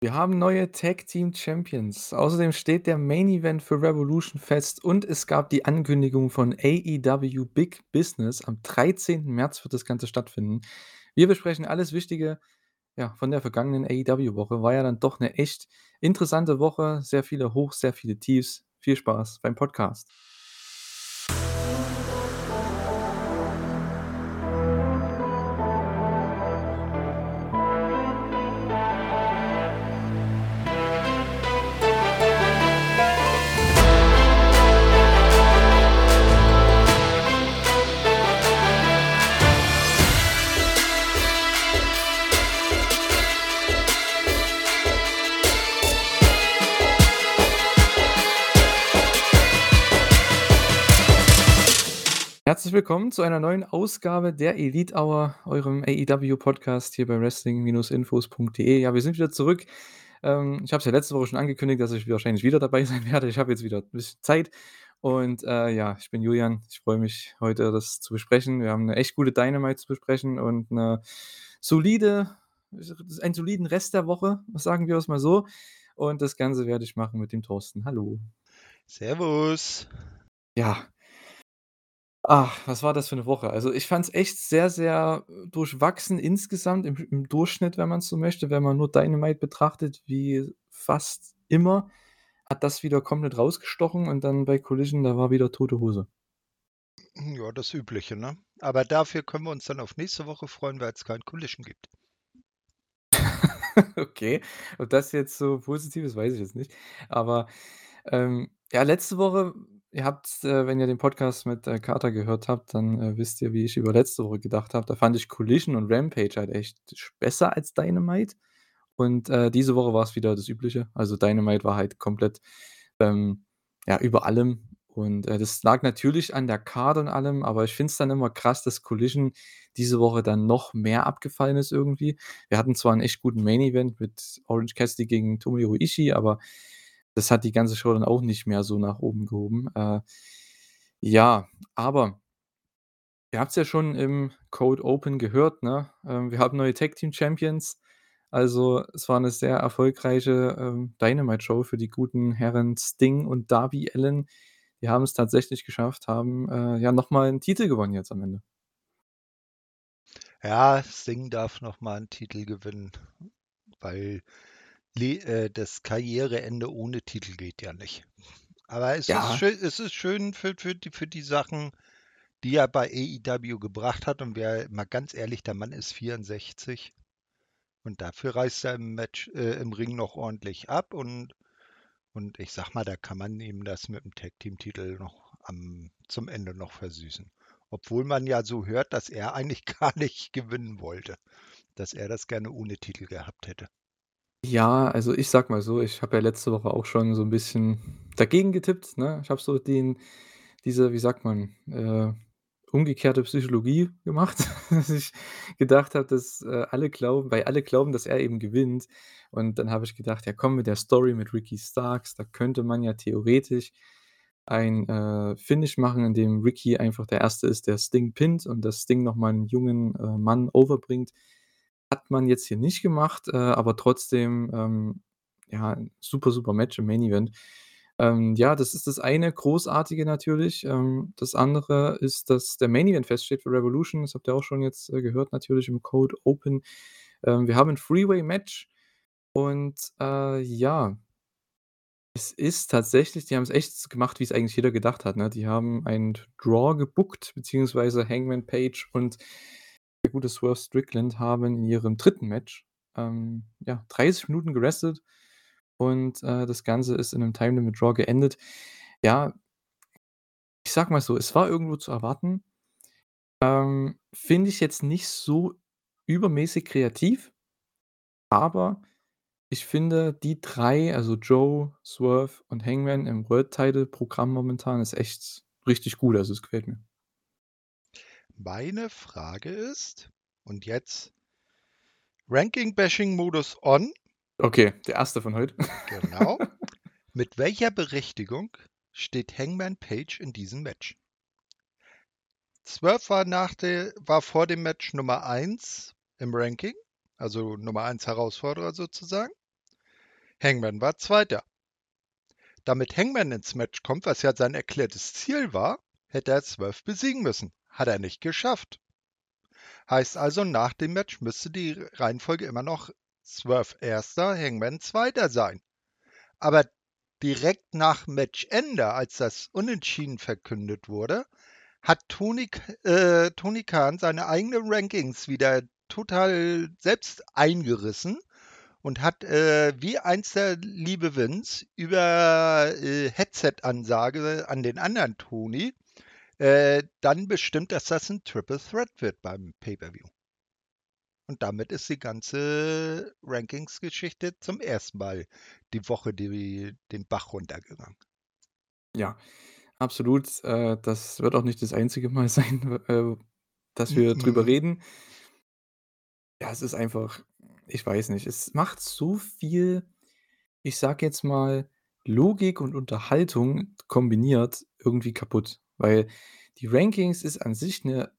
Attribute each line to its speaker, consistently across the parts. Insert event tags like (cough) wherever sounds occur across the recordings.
Speaker 1: Wir haben neue Tag Team Champions. Außerdem steht der Main Event für Revolution fest und es gab die Ankündigung von AEW Big Business. Am 13. März wird das Ganze stattfinden. Wir besprechen alles Wichtige ja, von der vergangenen AEW-Woche. War ja dann doch eine echt interessante Woche. Sehr viele Hochs, sehr viele Tiefs. Viel Spaß beim Podcast. Willkommen zu einer neuen Ausgabe der Elite Hour, eurem AEW-Podcast hier bei wrestling-infos.de. Ja, wir sind wieder zurück. Ähm, ich habe es ja letzte Woche schon angekündigt, dass ich wahrscheinlich wieder dabei sein werde. Ich habe jetzt wieder ein bisschen Zeit. Und äh, ja, ich bin Julian. Ich freue mich, heute das zu besprechen. Wir haben eine echt gute Dynamite zu besprechen und eine solide, einen soliden Rest der Woche, sagen wir es mal so. Und das Ganze werde ich machen mit dem Thorsten. Hallo.
Speaker 2: Servus.
Speaker 1: Ja, Ach, was war das für eine Woche? Also, ich fand es echt sehr, sehr durchwachsen insgesamt im im Durchschnitt, wenn man es so möchte. Wenn man nur Dynamite betrachtet, wie fast immer, hat das wieder komplett rausgestochen und dann bei Collision, da war wieder tote Hose.
Speaker 2: Ja, das Übliche, ne? Aber dafür können wir uns dann auf nächste Woche freuen, weil es kein Collision gibt. (laughs)
Speaker 1: Okay, ob das jetzt so positiv ist, weiß ich jetzt nicht. Aber, ähm, ja, letzte Woche Ihr habt, äh, wenn ihr den Podcast mit, äh, Carter gehört habt, dann, äh, wisst ihr, wie ich über letzte Woche gedacht habe. Da fand ich Collision und Rampage halt echt besser als Dynamite. Und, äh, diese Woche war es wieder das Übliche. Also, Dynamite war halt komplett, ähm, ja, über allem. Und, äh, das lag natürlich an der Card und allem, aber ich finde es dann immer krass, dass Collision diese Woche dann noch mehr abgefallen ist irgendwie. Wir hatten zwar einen echt guten Main Event mit Orange Cassidy gegen Tomohiro Ishii, aber das hat die ganze Show dann auch nicht mehr so nach oben gehoben. Äh, ja, aber ihr habt es ja schon im Code Open gehört, ne? Ähm, wir haben neue Tag Team Champions. Also, es war eine sehr erfolgreiche, ähm, Dynamite-Show für die guten Herren Sting und Darby Allin. Die haben es tatsächlich geschafft, haben, äh, ja, noch mal 'n Titel gewonnen jetzt am Ende.
Speaker 2: Ja, Sting darf noch mal 'n Titel gewinnen, weil das Karriereende ohne Titel geht ja nicht. Aber es ist schön es ist schön für für die für die Sachen, die er bei AEW gebracht hat und wer mal ganz ehrlich, der Mann ist 64 und dafür reißt er im Match äh, im Ring noch ordentlich ab und und ich sag mal, da kann man ihm das mit dem Tag-Team-Titel noch am zum Ende noch versüßen. Obwohl man ja so hört, dass er eigentlich (laughs) gar nicht gewinnen wollte, dass er das gerne ohne Titel gehabt hätte.
Speaker 1: Ja, also ich sag mal so, ich habe ja letzte Woche auch schon so 'n bisschen dagegen getippt, ne? Ich habe so den diese, wie sagt man, äh, umgekehrte Psychologie gemacht, (laughs) dass ich gedacht habe, dass, äh, alle glauben weil alle glauben, dass er eben gewinnt. Und dann habe ich gedacht: „Ja komm, mit der Story mit Ricky Starks, da könnte man ja theoretisch ein, äh, Finish machen, in dem Ricky einfach der Erste ist, der Sting pinnt und das Sting noch mal 'n jungen, äh, Mann overbringt.“ Hat man jetzt hier nicht gemacht, äh, aber trotzdem, ähm, ja, super, super Match im Main Event. Ähm, ja, das ist das eine Großartige natürlich. Ähm, das andere ist, dass der Main Event feststeht für Revolution. Das habt ihr auch schon jetzt, äh, gehört natürlich im Code Open. Ähm, wir haben 'n Freeway-Match und, äh, ja es ist tatsächlich die haben's echt s gemacht, wie's eigentlich jeder gedacht hat, ne? Die haben einen Draw gebookt, beziehungsweise Hangman Page und der gute Swerve Strickland haben in ihrem dritten Match, ähm, ja, 30 Minuten gerestet und, äh, das Ganze ist in 'nem Time Limit Draw geendet. Ja ich sage mal so, es war irgendwo zu erwarten. Ähm, finde ich jetzt nicht so übermäßig kreativ aber ich finde, die 3, also Joe, Swerve und Hangman im World Title Programm momentan ist echt richtig gut. Also, es gefällt mir.
Speaker 2: Meine Frage ist und jetzt Ranking-Bashing-Modus on.
Speaker 1: Okay, der erste von heute.
Speaker 2: Genau. (laughs) Mit welcher Berechtigung steht Hangman Page in diesem Match? Swerve war nach der war vor dem Match Nummer 1 im Ranking, also Nummer 1 Herausforderer sozusagen. Hangman war Zweiter. Damit Hangman ins Match kommt, was ja sein erklärtes Ziel war, hätte er Zwölf besiegen müssen. Hat er nicht geschafft. Heißt also, nach dem Match müsste die Reihenfolge immer noch Zwölf Erster, Hangman Zweiter sein. Aber direkt nach Matchende, als das Unentschieden verkündet wurde, hat Tony, äh, Tony Khan seine eigenen Rankings wieder total selbst eingerissen und hat äh, wie einst der liebe Vince über äh, Headset-Ansage an den anderen Tony äh, dann bestimmt, dass das ein Triple Threat wird beim Pay-Per-View. Und damit ist die ganze Rankings-Geschichte zum ersten Mal die Woche die, den Bach runtergegangen.
Speaker 1: Ja, absolut. Äh, das wird auch nicht das einzige Mal (laughs) sein, äh, dass wir drüber reden. Ja, es ist einfach ich weiß nicht, es macht so viel, ich sage jetzt mal, Logik und Unterhaltung kombiniert irgendwie kaputt, weil die Rankings ist an sich 'ne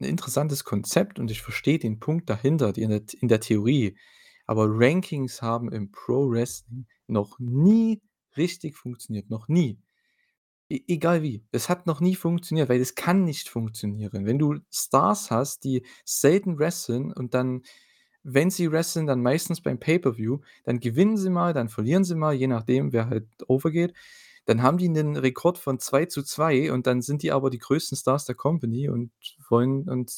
Speaker 1: 'n interessantes Konzept und ich verstehe den Punkt dahinter, in der in der Theorie. Aber Rankings haben im Pro Wrestling noch nie richtig funktioniert, noch nie. E egal wie. Es hat noch nie funktioniert, weil es kann nicht funktionieren. Wenn du Stars hast, die selten wresteln und dann wenn sie wresteln, dann meistens beim Pay-per-View, dann gewinnen sie mal, dann verlieren sie mal, je nachdem, wer halt overgeht. Dann haben die 'nen Rekord von 2:2 und dann sind die aber die größten Stars der Company und wollen und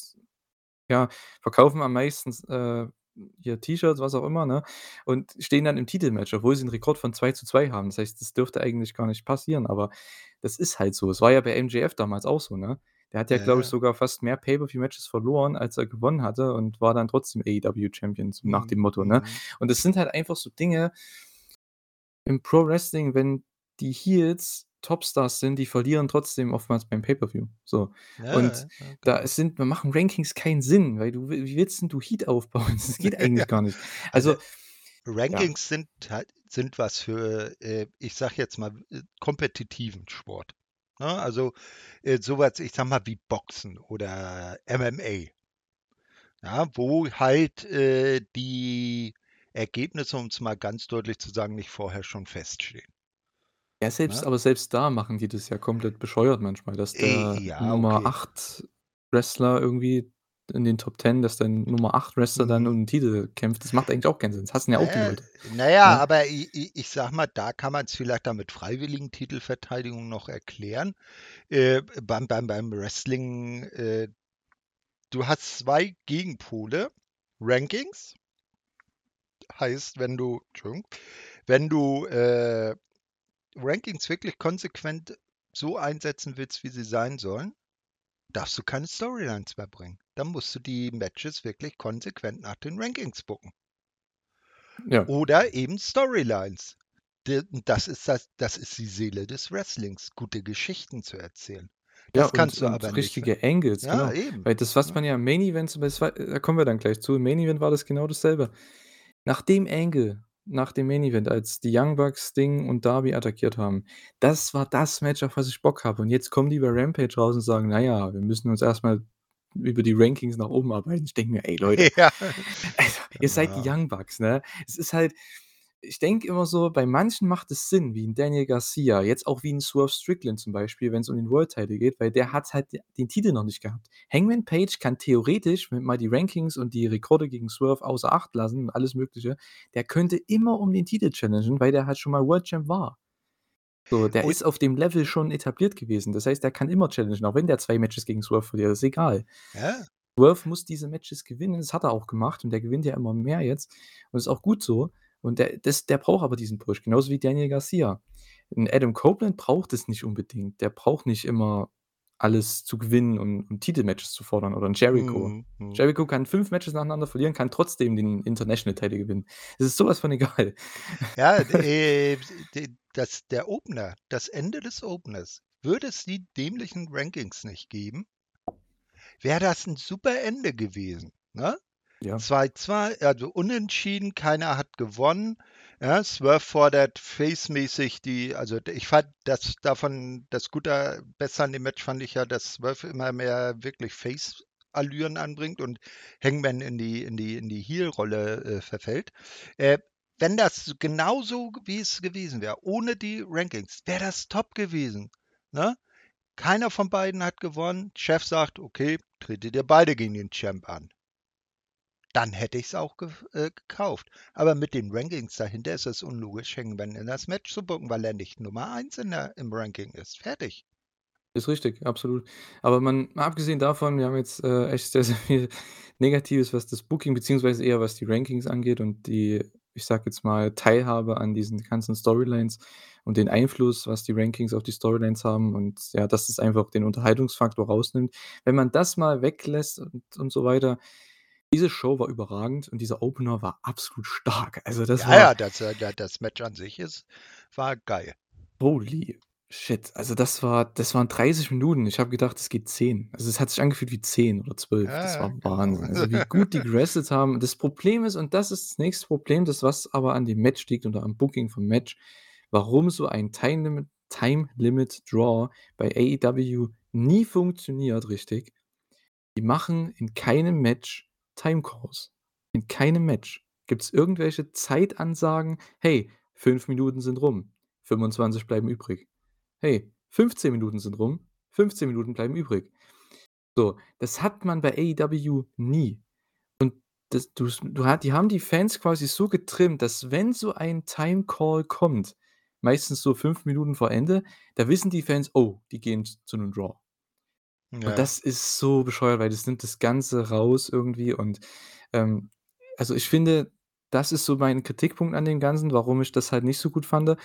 Speaker 1: ja, verkaufen am meisten äh, hier T-Shirts, was auch immer, ne? Und stehen dann im Titelmatch, obwohl sie 'n Rekord von 2:2 haben. Das heißt, das dürfte eigentlich gar nicht passieren, aber das ist halt so. Es war ja bei MJF damals auch so, ne? Der hat ja,
Speaker 2: Ja,
Speaker 1: glaube ich, sogar fast mehr Pay-per-View-Matches verloren, als er gewonnen hatte und war dann trotzdem AEW-Champion, nach
Speaker 2: Mhm,
Speaker 1: dem Motto, ne?
Speaker 2: mhm.
Speaker 1: Und das sind halt einfach so Dinge im Pro Wrestling, wenn die Heels Topstars sind, die verlieren trotzdem oftmals beim Pay-per-View, so.
Speaker 2: Ja,
Speaker 1: Und
Speaker 2: ja, ja,
Speaker 1: da
Speaker 2: genau.
Speaker 1: es sind da machen Rankings keinen Sinn, weil du wie willst 'n du Heat aufbauen? (laughs) Das geht (laughs)
Speaker 2: Ja,
Speaker 1: eigentlich gar nicht.
Speaker 2: also
Speaker 1: Also ja.
Speaker 2: Rankings sind halt sind was für, äh, ich sage jetzt mal, äh, kompetitiven Sport, ne? Also, äh, so was, ich sage mal, wie Boxen oder MMA. Ja, wo halt, die Ergebnisse, um's mal ganz deutlich zu sagen, nicht vorher schon feststehen.
Speaker 1: Ja, selbst
Speaker 2: Ne?
Speaker 1: aber selbst da machen die das ja komplett bescheuert manchmal, dass
Speaker 2: Äh,
Speaker 1: der
Speaker 2: ja,
Speaker 1: Nummer
Speaker 2: okay.
Speaker 1: 8 Wrestler irgendwie in den Top 10, dass dein Nummer 8 Wrestler dann
Speaker 2: Mhm.
Speaker 1: um 'n Titel kämpft. Das macht eigentlich auch keinen Sinn. Das hassen ja auch die
Speaker 2: ja
Speaker 1: Leute,
Speaker 2: na ja,
Speaker 1: ne?
Speaker 2: aber i i ich sage mal, da kann man's vielleicht dann mit freiwilligen Titelverteidigungen noch erklären. Äh, beim beim beim Wrestling, äh du hast 2 Gegenpole, Rankings heißt, wenn du Entschuldigung, wenn du, äh, Rankings wirklich konsequent so einsetzen willst, wie sie sein sollen, darfst du keine Storylines mehr bringen. Dann musst du die Matches wirklich konsequent nach den Rankings booken.
Speaker 1: Ja.
Speaker 2: Oder eben Storylines. Das ist das das ist die Seele des Wrestlings, gute Geschichten zu erzählen.
Speaker 1: Ja,
Speaker 2: Das
Speaker 1: und
Speaker 2: kannst du
Speaker 1: und
Speaker 2: aber nicht ver
Speaker 1: richtige Angles,
Speaker 2: ja,
Speaker 1: genau.
Speaker 2: eben,
Speaker 1: Weil das, was man ja im Main Event da kommen wir dann gleich zu. Im Main Event war das genau dasselbe. Nach dem Angle, nach dem Main Event, als die Young Bucks Sting und Darby attackiert haben, das war das Match, auf was ich Bock habe. Und jetzt kommen die bei Rampage raus und sagen: „Na ja, wir müssen uns erst mal über die Rankings nach oben arbeiten.“ Ich denke mir: „Ey Leute, (laughs)
Speaker 2: Ja,
Speaker 1: also, ihr seid die. Young Bucks, ne?“ Es ist halt ich denke immer so, bei manchen macht es Sinn, wie 'n Daniel Garcia, jetzt auch wie 'n Swerve Strickland zum Beispiel, wenn's um den World Title geht, weil der hat halt de den Titel noch nicht gehabt. Hangman Page kann theoretisch, wenn mal die Rankings und die Rekorde gegen Swerve außer Acht lassen und alles Mögliche, der könnte immer um den Titel challengen, weil der halt schon mal World Champ war. So, der
Speaker 2: Und
Speaker 1: ist auf dem Level schon etabliert gewesen. Das heißt, der kann immer challengen, auch wenn der 2 Matches gegen Swerve verliert, ist egal.
Speaker 2: Ja.
Speaker 1: Swerve muss diese Matches gewinnen, das hat er auch gemacht und der gewinnt ja immer mehr jetzt und ist auch gut so. Und der das der braucht aber diesen Push, genauso wie Daniel Garcia. 'N Adam Copeland braucht es nicht unbedingt. Der braucht nicht immer alles zu gewinnen und und Titelmatches zu fordern oder 'n Jericho.
Speaker 2: Mhm, mhm.
Speaker 1: Jericho kann 5 Matches nacheinander verlieren, kann trotzdem den International Title gewinnen. Es ist so was von egal.
Speaker 2: Ja, (laughs) äh, das der Opener, das Ende des Openers, würde es die dämlichen Rankings nicht geben wäre das 'n super Ende gewesen, ne?
Speaker 1: Ja.
Speaker 2: 2:2, also unentschieden, keiner hat gewonnen, ja? Swerve fordert face-mäßig die also, ich fand das davon das Gute besser an dem Match fand ich ja, dass Swerve immer mehr wirklich Face-Allüren anbringt und Hangman in die in die in die Heel-Rolle, äh, verfällt. Äh, wenn das genauso wie es gewesen wäre, ohne die Rankings, wäre das top gewesen, ne? Keiner von beiden hat gewonnen. Chef sagt: „Okay, tretet ihr beide gegen den Champ an.“ Dann hätte ich's auch ge äh, gekauft. Aber mit den Rankings dahinter ist es unlogisch, Hangman in das Match zu booken, weil er nicht Nummer 1 in der im Ranking ist. Fertig.
Speaker 1: Ist richtig, absolut. Aber man abgesehen davon, wir haben jetzt, äh, echt sehr, sehr viel Negatives, was das Booking beziehungsweise eher was die Rankings angeht und die, ich sage jetzt mal, Teilhabe an diesen ganzen Storylines und den Einfluss, was die Rankings auf die Storylines haben und ja, dass es einfach den Unterhaltungsfaktor rausnimmt. Wenn man das mal weglässt und und so weiter diese Show war überragend und dieser Opener war absolut stark. Also, das
Speaker 2: Ja,
Speaker 1: war
Speaker 2: ja, das, äh, da das Match an sich ist war geil.
Speaker 1: Holy shit. Also, das war das waren 30 Minuten. Ich habe gedacht, es geht 10. Also, es hat sich angefühlt wie 10 oder 12. Das
Speaker 2: Ja, ja,
Speaker 1: war
Speaker 2: genau.
Speaker 1: Wahnsinn. Also, wie (laughs) gut die gewrestelt haben. Das Problem ist und das ist das nächste Problem, das was aber an dem Match liegt oder am Booking vom Match, warum so ein Time Limit Time Limit Draw bei AEW nie funktioniert richtig. Die machen in keinem Match Time Calls. In keinem Match gibt's irgendwelche Zeitansagen: „Hey, 5 Minuten sind rum, 25 bleiben übrig. Hey, 15 Minuten sind rum, 15 Minuten bleiben übrig.“ So, das hat man bei AEW nie. Und das du ha die haben die Fans quasi so getrimmt, dass wenn so ein Time Call kommt, meistens so 5 Minuten vor Ende, da wissen die Fans: „Oh, die gehen zu 'nem Draw.“ Und
Speaker 2: Ja.
Speaker 1: das ist so bescheuert, weil das nimmt das Ganze raus irgendwie und, ähm also, ich finde, das ist so mein Kritikpunkt an dem Ganzen, warum ich das halt nicht so gut fand.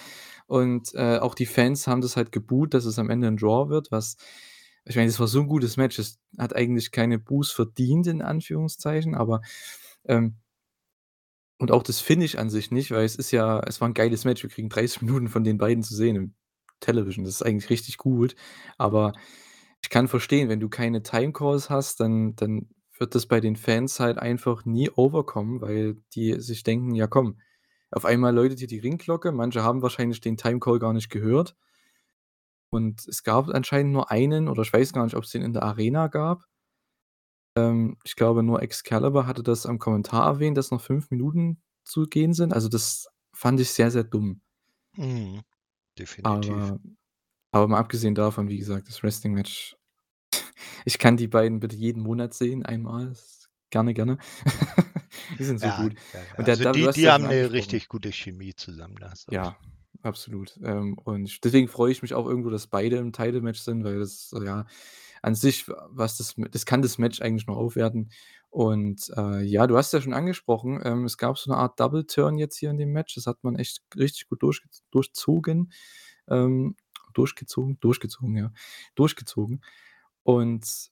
Speaker 1: Und, äh, auch die Fans haben das halt geboot, dass es am Ende 'n Draw wird, was ich meine, das war so 'n gutes Match. Es hat eigentlich keine Boos verdient in Anführungszeichen, aber, ähm und auch das Finish an sich nicht, weil es ist ja es war 'n geiles Match. Wir kriegen 30 Minuten von den beiden zu sehen im Television. Das ist eigentlich richtig gut. Aber ich kann verstehen, wenn du keine Time Calls hast, dann dann wird das bei den Fans halt einfach nie overkommen, weil die sich denken: „Ja komm, auf einmal läutet hier die Ringglocke.“ Manche haben wahrscheinlich den Time Call gar nicht gehört. Und es gab anscheinend nur einen oder ich weiß gar nicht, ob's den in der Arena gab. Ähm, ich glaube, nur Excalibur hatte das am Kommentar erwähnt, dass noch 5 Minuten zu gehen sind. Also, das fand ich sehr, sehr dumm.
Speaker 2: Mhm. Definitiv.
Speaker 1: Aber aber mal abgesehen davon, wie gesagt, das Wrestling-Match (laughs) ich kann die beiden bitte jeden Monat sehen, einmal, gerne, gerne. (laughs) Die sind so
Speaker 2: Ja,
Speaker 1: gut.
Speaker 2: ja, ja.
Speaker 1: Und
Speaker 2: Also, die die haben 'ne
Speaker 1: angesprochen.
Speaker 2: richtig gute Chemie zusammen.
Speaker 1: Ja, absolut. Ähm, und deswegen freue ich mich auch irgendwo, dass beide im Title-Match sind, weil das, ja, an sich, was das das kann das Match eigentlich nur aufwerten. Und, äh, ja, du hast ja schon angesprochen, ähm, es gab so 'ne Art Double Turn jetzt hier in dem Match. Das hat man echt richtig gut durchgez durchzogen. Ähm, durchgezogen? Durchgezogen, ja. Durchgezogen. Und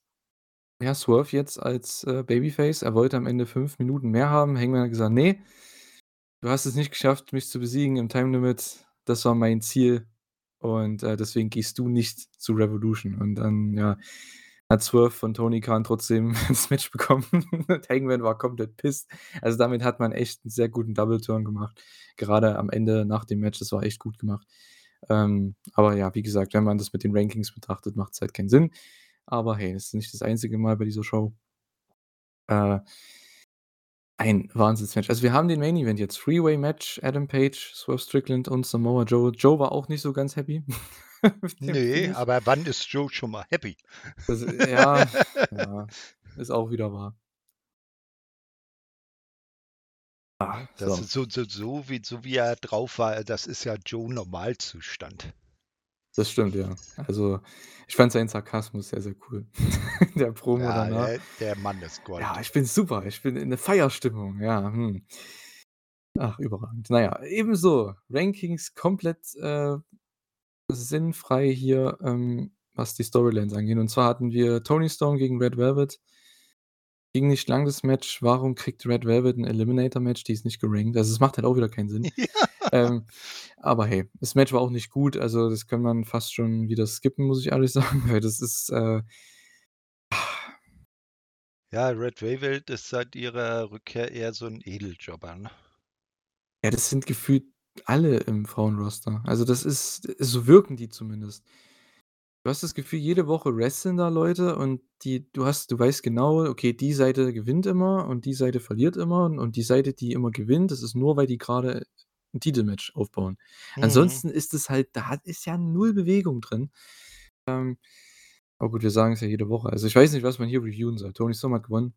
Speaker 1: ja, Swerve jetzt als, äh, Babyface, er wollte am Ende 5 Minuten mehr haben. Hangman hat gesagt: „Ne, du hast es nicht geschafft, mich zu besiegen im Time Limit. Das war mein Ziel und, äh, deswegen gehst du nicht zu Revolution.“ Und dann, ja, hat Swerve von Tony Khan trotzdem (laughs) das Match bekommen. Hangman war komplett pissed. Also, damit hat man echt 'n sehr guten Double Turn gemacht. Gerade am Ende nach dem Match, das war echt gut gemacht. Ähm, aber ja, wie gesagt, wenn man das mit den Rankings betrachtet, macht's halt keinen Sinn. Aber hey, das ist nicht das einzige Mal bei dieser Show. Äh ein Wahnsinns-Match. Also, wir haben den Main Event jetzt, Three-Way-Match, Adam Page, Swerve Strickland und Samoa Joe. Joe war auch nicht so ganz happy (laughs)
Speaker 2: Ne,
Speaker 1: Finish.
Speaker 2: aber wann ist Joe schon mal happy?
Speaker 1: Also, ja, (laughs) ja, ist auch wieder wahr. Ah?
Speaker 2: Das
Speaker 1: so.
Speaker 2: ist so so so wie so wie er drauf war, das ist ja Joe Normalzustand.
Speaker 1: Das stimmt, ja. Also, ich fand seinen Sarkasmus sehr, sehr cool (laughs) der Promo
Speaker 2: Ja,
Speaker 1: danach.
Speaker 2: der der Mann ist
Speaker 1: Ja,
Speaker 2: Gold.
Speaker 1: ich bin super, ich bin in 'ne Feierstimmung, ja, hm. Ach, überragend. Na ja, ebenso Rankings komplett, äh, sinnfrei hier, ähm, was die Storylines angeht. Und zwar hatten wir Toni Storm gegen Red Velvet. Ging nicht lang das Match. Warum kriegt Red Velvet 'n Eliminator-Match? Die ist nicht gerankt. Also, es macht halt auch wieder keinen Sinn. (laughs)
Speaker 2: Ja.
Speaker 1: Ähm, aber hey, das Match war auch nicht gut. Also, das kann man fast schon wieder skippen, muss ich ehrlich (laughs) sagen, weil das ist, äh
Speaker 2: Ja, Red Velvet ist seit ihrer Rückkehr eher so 'n Edeljobber, ne?
Speaker 1: Ja, das sind gefühlt alle im Frauenroster. Also, das ist so wirken die zumindest. Du hast das Gefühl, jede Woche wresteln da Leute und die du hast du weißt genau, okay, die Seite gewinnt immer und die Seite verliert immer und die Seite, die immer gewinnt, das ist nur, weil die grade 'n Titelmatch aufbauen.
Speaker 2: Mhm.
Speaker 1: Ansonsten ist es halt da ist ja 0 Bewegung drin. Ähm, aber gut, wir sagen's ja jede Woche. Also, ich weiß nicht, was man hier reviewen soll. Toni Storm hat gewonnen.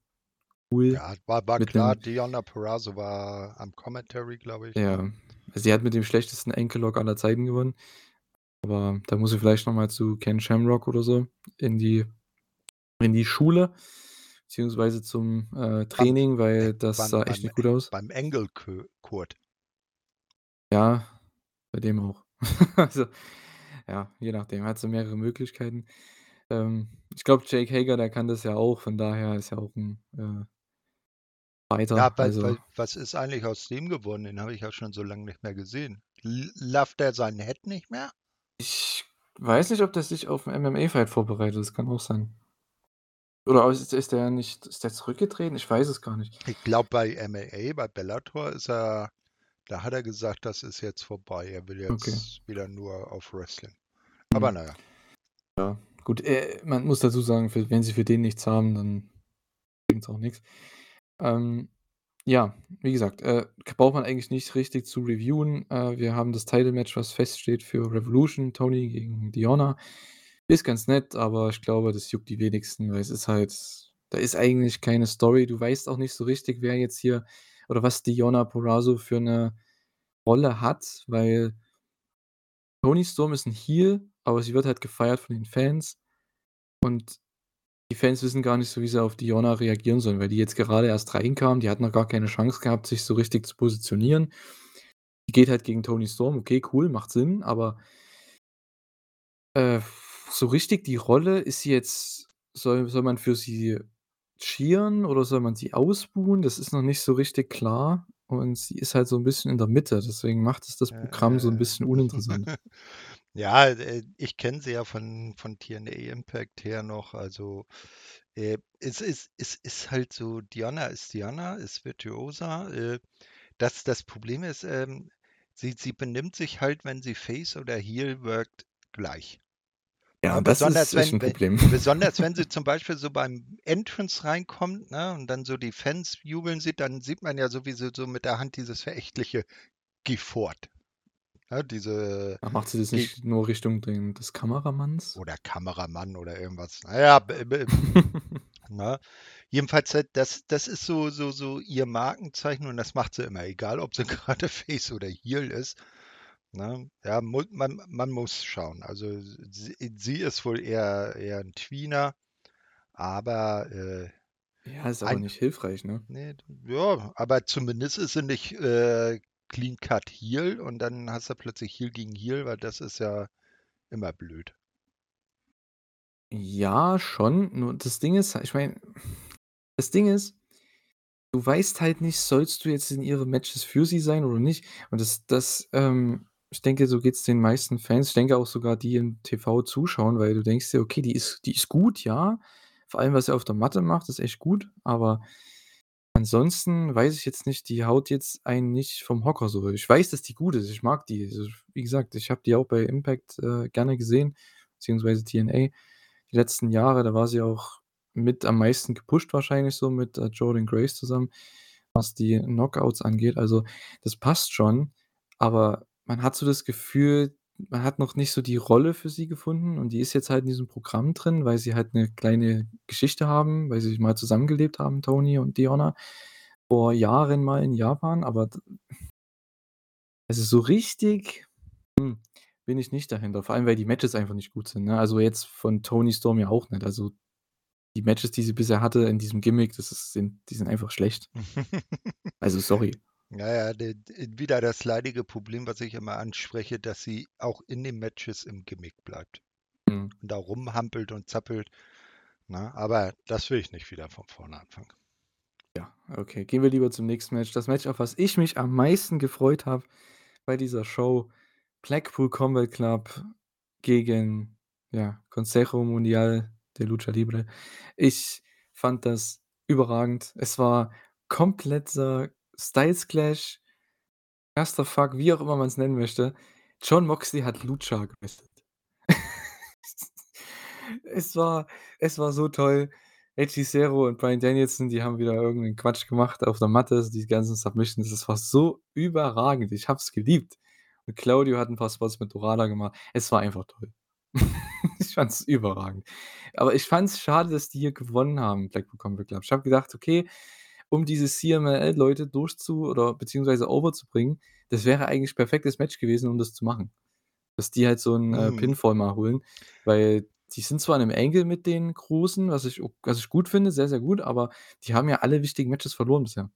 Speaker 1: Cool.
Speaker 2: Ja, war war
Speaker 1: Mit
Speaker 2: klar,
Speaker 1: 'nem
Speaker 2: Deonna Purrazzo war am Commentary, glaube ich?
Speaker 1: Ja, sie hat mit dem schlechtesten Ankle Lock aller Zeiten gewonnen. Aber da muss sie vielleicht noch mal zu Ken Shamrock oder so in die in die Schule beziehungsweise zum, äh, Training, weil das
Speaker 2: beim
Speaker 1: sah echt
Speaker 2: beim
Speaker 1: nicht gut aus.
Speaker 2: beim Kö Kurt.
Speaker 1: Ja, bei dem auch. (laughs) Also, ja, je nachdem, hat sie mehrere Möglichkeiten. Ähm, ich glaube, Jake Hager, der kann das ja auch, von daher ist ja auch 'n, äh
Speaker 2: Ja,
Speaker 1: Fighter,
Speaker 2: weil
Speaker 1: also
Speaker 2: weil was ist eigentlich aus dem geworden? Den habe ich ja schon so lang nicht mehr gesehen. L loved er sein Head nicht mehr?
Speaker 1: Ich weiß nicht, ob der sich auf 'n MMA-Fight vorbereitet, das kann auch sein. Oder ist ist der nicht ist der zurückgetreten? Ich weiß es gar nicht.
Speaker 2: Ich glaube, bei MMA, bei Bellator ist er da hat er gesagt, das ist jetzt vorbei. Er will
Speaker 1: Okay.
Speaker 2: jetzt wieder nur auf Wrestling. Aber
Speaker 1: Mhm.
Speaker 2: na ja.
Speaker 1: Ja, gut, äh, man muss dazu sagen, für wenn sie für den nichts haben, dann bringt's auch nix. Ähm, ja, wie gesagt, äh, braucht man eigentlich nicht richtig zu reviewen. Äh, wir haben das Title Match, was feststeht für Revolution, Toni gegen Deonna. Ist ganz nett, aber ich glaube, das juckt die wenigsten, weil es ist halt da ist eigentlich keine Story. Du weißt auch nicht so richtig, wer jetzt hier oder was Deonna Purrazzo für 'ne Rolle hat, weil Toni Storm ist 'n Heel, aber sie wird halt gefeiert von den Fans und die Fans wissen gar nicht so, wie sie auf Deonna reagieren sollen, weil die jetzt gerade erst reinkam. Die hat noch gar keine Chance gehabt, sich so richtig zu positionieren. Die geht halt gegen Toni Storm. Okay, cool, macht Sinn, aber äh, so richtig die Rolle ist sie jetzt soll soll man für sie cheeren oder soll man sie ausbuhen? Das ist noch nicht so richtig klar und sie ist halt so 'n bisschen in der Mitte, deswegen macht es das Programm so 'n
Speaker 2: Äh, äh.
Speaker 1: bisschen uninteressant. (laughs)
Speaker 2: Ja, äh, ich kenne sie ja von von TNA Impact her noch, also, äh, es ist es ist halt so, Deonna ist Deonna, ist virtuoser. Äh, das das Problem ist, ähm, sie sie benimmt sich halt, wenn sie Face oder Heel workt, gleich.
Speaker 1: Ja, das ist
Speaker 2: besonders
Speaker 1: 'n
Speaker 2: wenn we
Speaker 1: Problem.
Speaker 2: besonders wenn sie (laughs) zum Beispiel so beim Entrance reinkommt, ne, und dann so die Fans jubeln sieht, dann sieht man ja so, wie sie so mit der Hand dieses verächtliche: „Geh fort.“ Ne, diese
Speaker 1: Aber macht sie das nicht nur Richtung den des Kameramanns?
Speaker 2: Oder Kameramann oder irgendwas. Na ja, b b (laughs) ne? Jedenfalls, äh, das das ist so so so ihr Markenzeichen und das macht sie immer, egal ob sie (laughs) gerade Face oder Heel ist, ne? Ja, man man muss schauen. Also, sie sie ist wohl eher eher 'n Tweener, aber, äh,
Speaker 1: Ja, ist aber
Speaker 2: ein
Speaker 1: nicht hilfreich, ne?
Speaker 2: ne, ja, aber zumindest ist sie nicht, äh, clean cut Heel und dann hast du plötzlich Heel gegen Heel, weil das ist ja immer blöd.
Speaker 1: Ja, schon. Nur das Ding ist ich meine, das Ding ist, du weißt halt nicht, sollst du jetzt in ihre Matches für sie sein oder nicht? Und das das, ähm ich denke, so geht's den meisten Fans. Ich denke auch sogar, die im TV zuschauen, weil du denkst dir: „Okay, die ist die ist gut, ja.“ Vor allem, was sie auf der Matte macht, ist echt gut, aber ansonsten weiß ich jetzt nicht, die haut jetzt einen nicht vom Hocker so. Ich weiß, dass die gut ist. Ich mag die. Also, wie gesagt, ich habe die auch bei Impact, äh, gerne gesehen, beziehungsweise TNA die letzten Jahre. Da war sie auch mit am meisten gepusht wahrscheinlich so mit, äh, Jordynne Grace zusammen, was die Knockouts angeht. Also, das passt schon, aber man hat so das Gefühl, man hat noch nicht so die Rolle für sie gefunden und die ist jetzt halt in diesem Programm drin, weil sie halt 'ne kleine Geschichte haben, weil sie mal zusammengelebt haben, Toni und Deonna, vor Jahren mal in Japan, aber also, so richtig, hm, bin ich nicht dahinter, vor allem, weil die Matches einfach nicht gut sind, ne? Also, jetzt von Toni Storm ja auch nicht. Also, die Matches, die sie bisher hatte in diesem Gimmick, das ist sind die sind einfach schlecht. (laughs) Also, sorry.
Speaker 2: Ja, ja, d d wieder das leidige Problem, was ich immer anspreche, dass sie auch in den Matches im Gimmick bleibt
Speaker 1: Mhm.
Speaker 2: und da rumhampelt und zappelt, ne? Aber das will ich nicht wieder von vorne anfangen.
Speaker 1: Ja, okay, gehen wir lieber zum nächsten Match. Das Match, auf was ich mich am meisten gefreut habe bei dieser Show: Blackpool Combat Club gegen, ja, Consejo Mundial de Lucha Libre. Ich fand das überragend. Es war kompletter Styles Clash, Clusterfuck, wie auch immer man's nennen möchte. Jon Moxley hat Lucha gewrestelt. (laughs) Es war es war so toll. Edgy Zero und Bryan Danielson, die haben wieder irgend 'nen Quatsch gemacht auf der Matte, die ganzen Submissions. Das war so überragend. Ich habe es geliebt. Und Claudio hat 'n paar Spots mit Dorada gemacht. Es war einfach toll. (laughs) Ich fand's überragend. Aber ich fand's schade, dass die hier gewonnen haben, Blackpool Combat Club. Ich habe gedacht: „Okay, um diese CMLL-Leute durchzu oder beziehungsweise over zu bringen, das wäre eigentlich perfektes Match gewesen, um das zu machen.“ Dass die halt so 'n, äh,
Speaker 2: Mhm.
Speaker 1: Pinfall mal holen, weil die sind zwar in 'nem Angle mit den Großen, was ich was ich gut finde, sehr, sehr gut, aber die haben ja alle wichtigen Matches verloren bisher.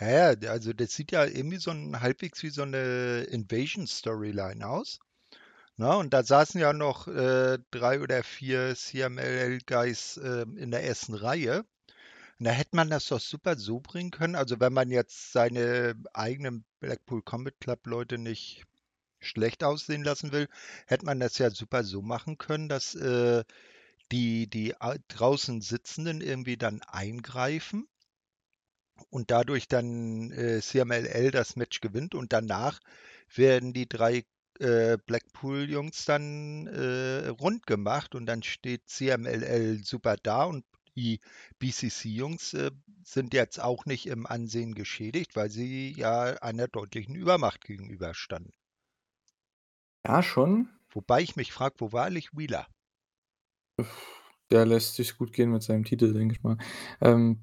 Speaker 2: Ja, ja, also das sieht ja irgendwie so 'n halbwegs wie so 'ne Invasion-Storyline aus, ne? Und da saßen ja noch, äh, 3 oder 4 CMLL-Guys, ähm, in der ersten Reihe. Da hätte man das doch super so bringen können. Also, wenn man jetzt seine eigenen Blackpool Combat Club-Leute nicht schlecht aussehen lassen will, hätte man das ja super so machen können, dass, äh, die die draußen Sitzenden irgendwie dann eingreifen und dadurch dann, äh, CMLL das Match gewinnt und danach werden die 3, äh, Blackpool-Jungs dann, äh, rundgemacht und dann steht CMLL super da und die BCC-Jungs, äh, sind jetzt auch nicht im Ansehen geschädigt, weil sie ja einer deutlichen Übermacht gegenüberstanden.
Speaker 1: Ja, schon.
Speaker 2: Wobei ich mich frage, wo war eigentlich Wheeler?
Speaker 1: Der lässt sich's gut gehen mit seinem Titel, denke ich mal. Ähm,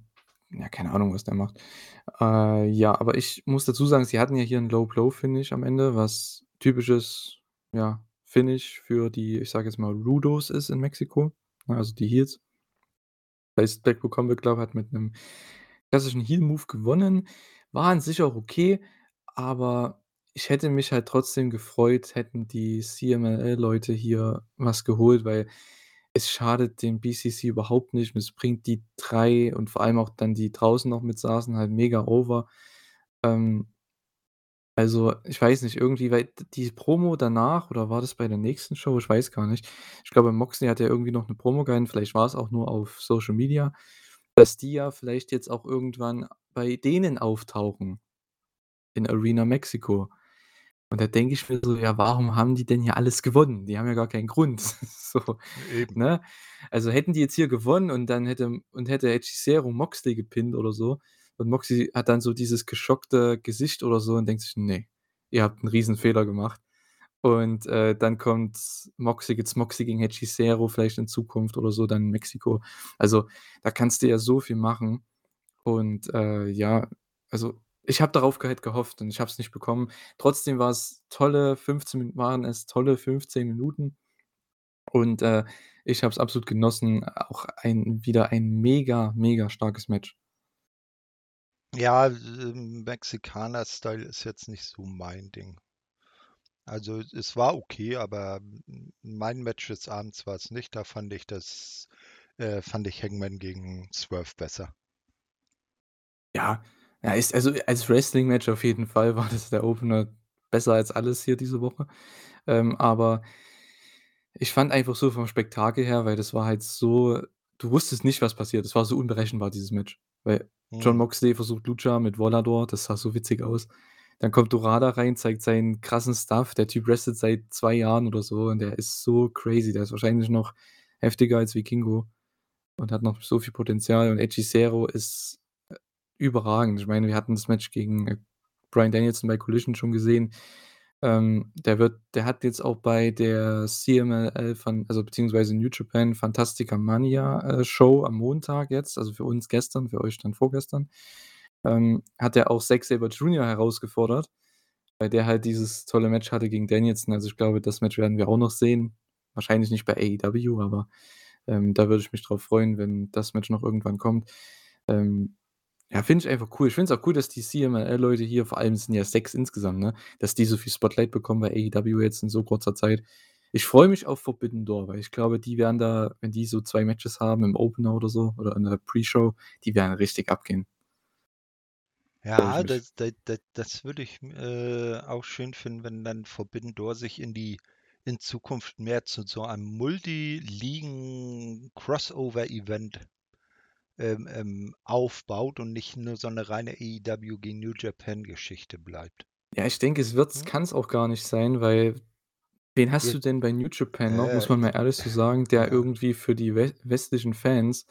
Speaker 1: ja, keine Ahnung, was der macht. Äh, ja, aber ich muss dazu sagen, sie hatten ja hier 'n Low Blow Finish am Ende, was typisches, ja, Finish für die, ich sage jetzt mal, Rudos ist in Mexiko, ne, also die Heels. Heißt, Blackpool Combat Club hat mit 'nem klassischen Heel-Move gewonnen. War an sich auch okay, aber ich hätte mich halt trotzdem gefreut, hätten die CMLL-Leute hier was geholt, weil es schadet dem BCC überhaupt nicht es bringt die 3 und vor allem auch dann die draußen noch mit saßen, halt mega over. Ähm also, ich weiß nicht, irgendwie, weil d die Promo danach oder war das bei der nächsten Show? Ich weiß gar nicht. Ich glaube, Moxley hat ja irgendwie noch 'ne Promo gehalten, vielleicht war's auch nur auf Social Media, dass die ja vielleicht jetzt auch irgendwann bei denen auftauchen in Arena Mexico. Und da denke ich mir so: „Ja, warum haben die denn hier alles gewonnen? Die haben ja gar keinen Grund.“ (laughs) So,
Speaker 2: Eben.
Speaker 1: ne? Also, hätten die jetzt hier gewonnen und dann hätte und hätte Zero Moxley gepinnt oder so und Moxley hat dann so dieses geschockte Gesicht oder so und denkt sich: „Ne, ihr habt 'n Riesenfehler gemacht.“ Und, äh, dann kommt Moxley gibt's Moxley gegen Zero vielleicht in Zukunft oder so dann in Mexiko. Also, da kannst du ja so viel machen und, äh, ja, also, ich habe darauf gehofft und ich habe es nicht bekommen. Trotzdem war's tolle 15 Min waren es tolle 15 Minuten und, äh, ich habe es absolut genossen. Auch ein wieder ein mega, mega starkes Match.
Speaker 2: Ja, ähm, Mexikaner-Style ist jetzt nicht so mein Ding. Also, es war okay, aber mein Match des Abends war's nicht. Da fand ich das äh, fand ich Hangman gegen Swerve besser.
Speaker 1: Ja, ja, ist also, als Wrestling-Match auf jeden Fall war das der Opener besser als alles hier diese Woche. Ähm, aber ich fand einfach so vom Spektakel her, weil das war halt so du wusstest nicht, was passiert. Es war so unberechenbar, dieses Match, weil Jon
Speaker 2: Mhm.
Speaker 1: Moxley versucht Lucha mit Volador, das sah so witzig aus. Dann kommt Dorada rein, zeigt seinen krassen Stuff. Der Typ wrestelt seit 2 Jahren oder so und der ist so crazy. Der ist wahrscheinlich noch heftiger als Vikingo und hat noch so viel Potenzial und Edgy Zero ist, äh, überragend. Ich meine, wir hatten das Match gegen, äh, Bryan Danielson bei Collision schon gesehen. Ähm, der wird der hat jetzt auch bei der CMLL von also, beziehungsweise New Japan Fantastica Mania, äh, Show am Montag jetzt, also, für uns gestern, für euch dann vorgestern, ähm, hat er auch Zack Sabre Jr. herausgefordert, weil der halt dieses tolle Match hatte gegen Danielson. Also, ich glaube, das Match werden wir auch noch sehen. Wahrscheinlich nicht bei AEW, aber, ähm, da würde ich mich drauf freuen, wenn das Match noch irgendwann kommt. Ähm, ja, finde ich einfach cool. Ich finde es auch cool, dass die CMLL-Leute hier vor allem es sind ja 6 insgesamt, ne, dass die so viel Spotlight bekommen bei AEW jetzt in so kurzer Zeit. Ich freue mich auf Forbidden Door, weil ich glaube, die werden da wenn die so 2 Matches haben im Opener oder so oder in der Pre-Show, die werden richtig abgehen.
Speaker 2: Ja, das da da das würde ich, äh, auch schön finden, wenn dann Forbidden Door sich in die in Zukunft mehr zu so einem Multi-Ligen-Crossover-Event, ähm, ähm, aufbaut und nicht nur so 'ne reine AEW gegen New Japan Geschichte bleibt.
Speaker 1: Ja, ich denke, es wird's
Speaker 2: Ne?
Speaker 1: kann's auch gar nicht sein, weil Wen hast du denn bei New Japan noch, muss
Speaker 2: Äh,
Speaker 1: man mal ehrlich so sagen, der
Speaker 2: ja.
Speaker 1: irgendwie für die we westlichen Fans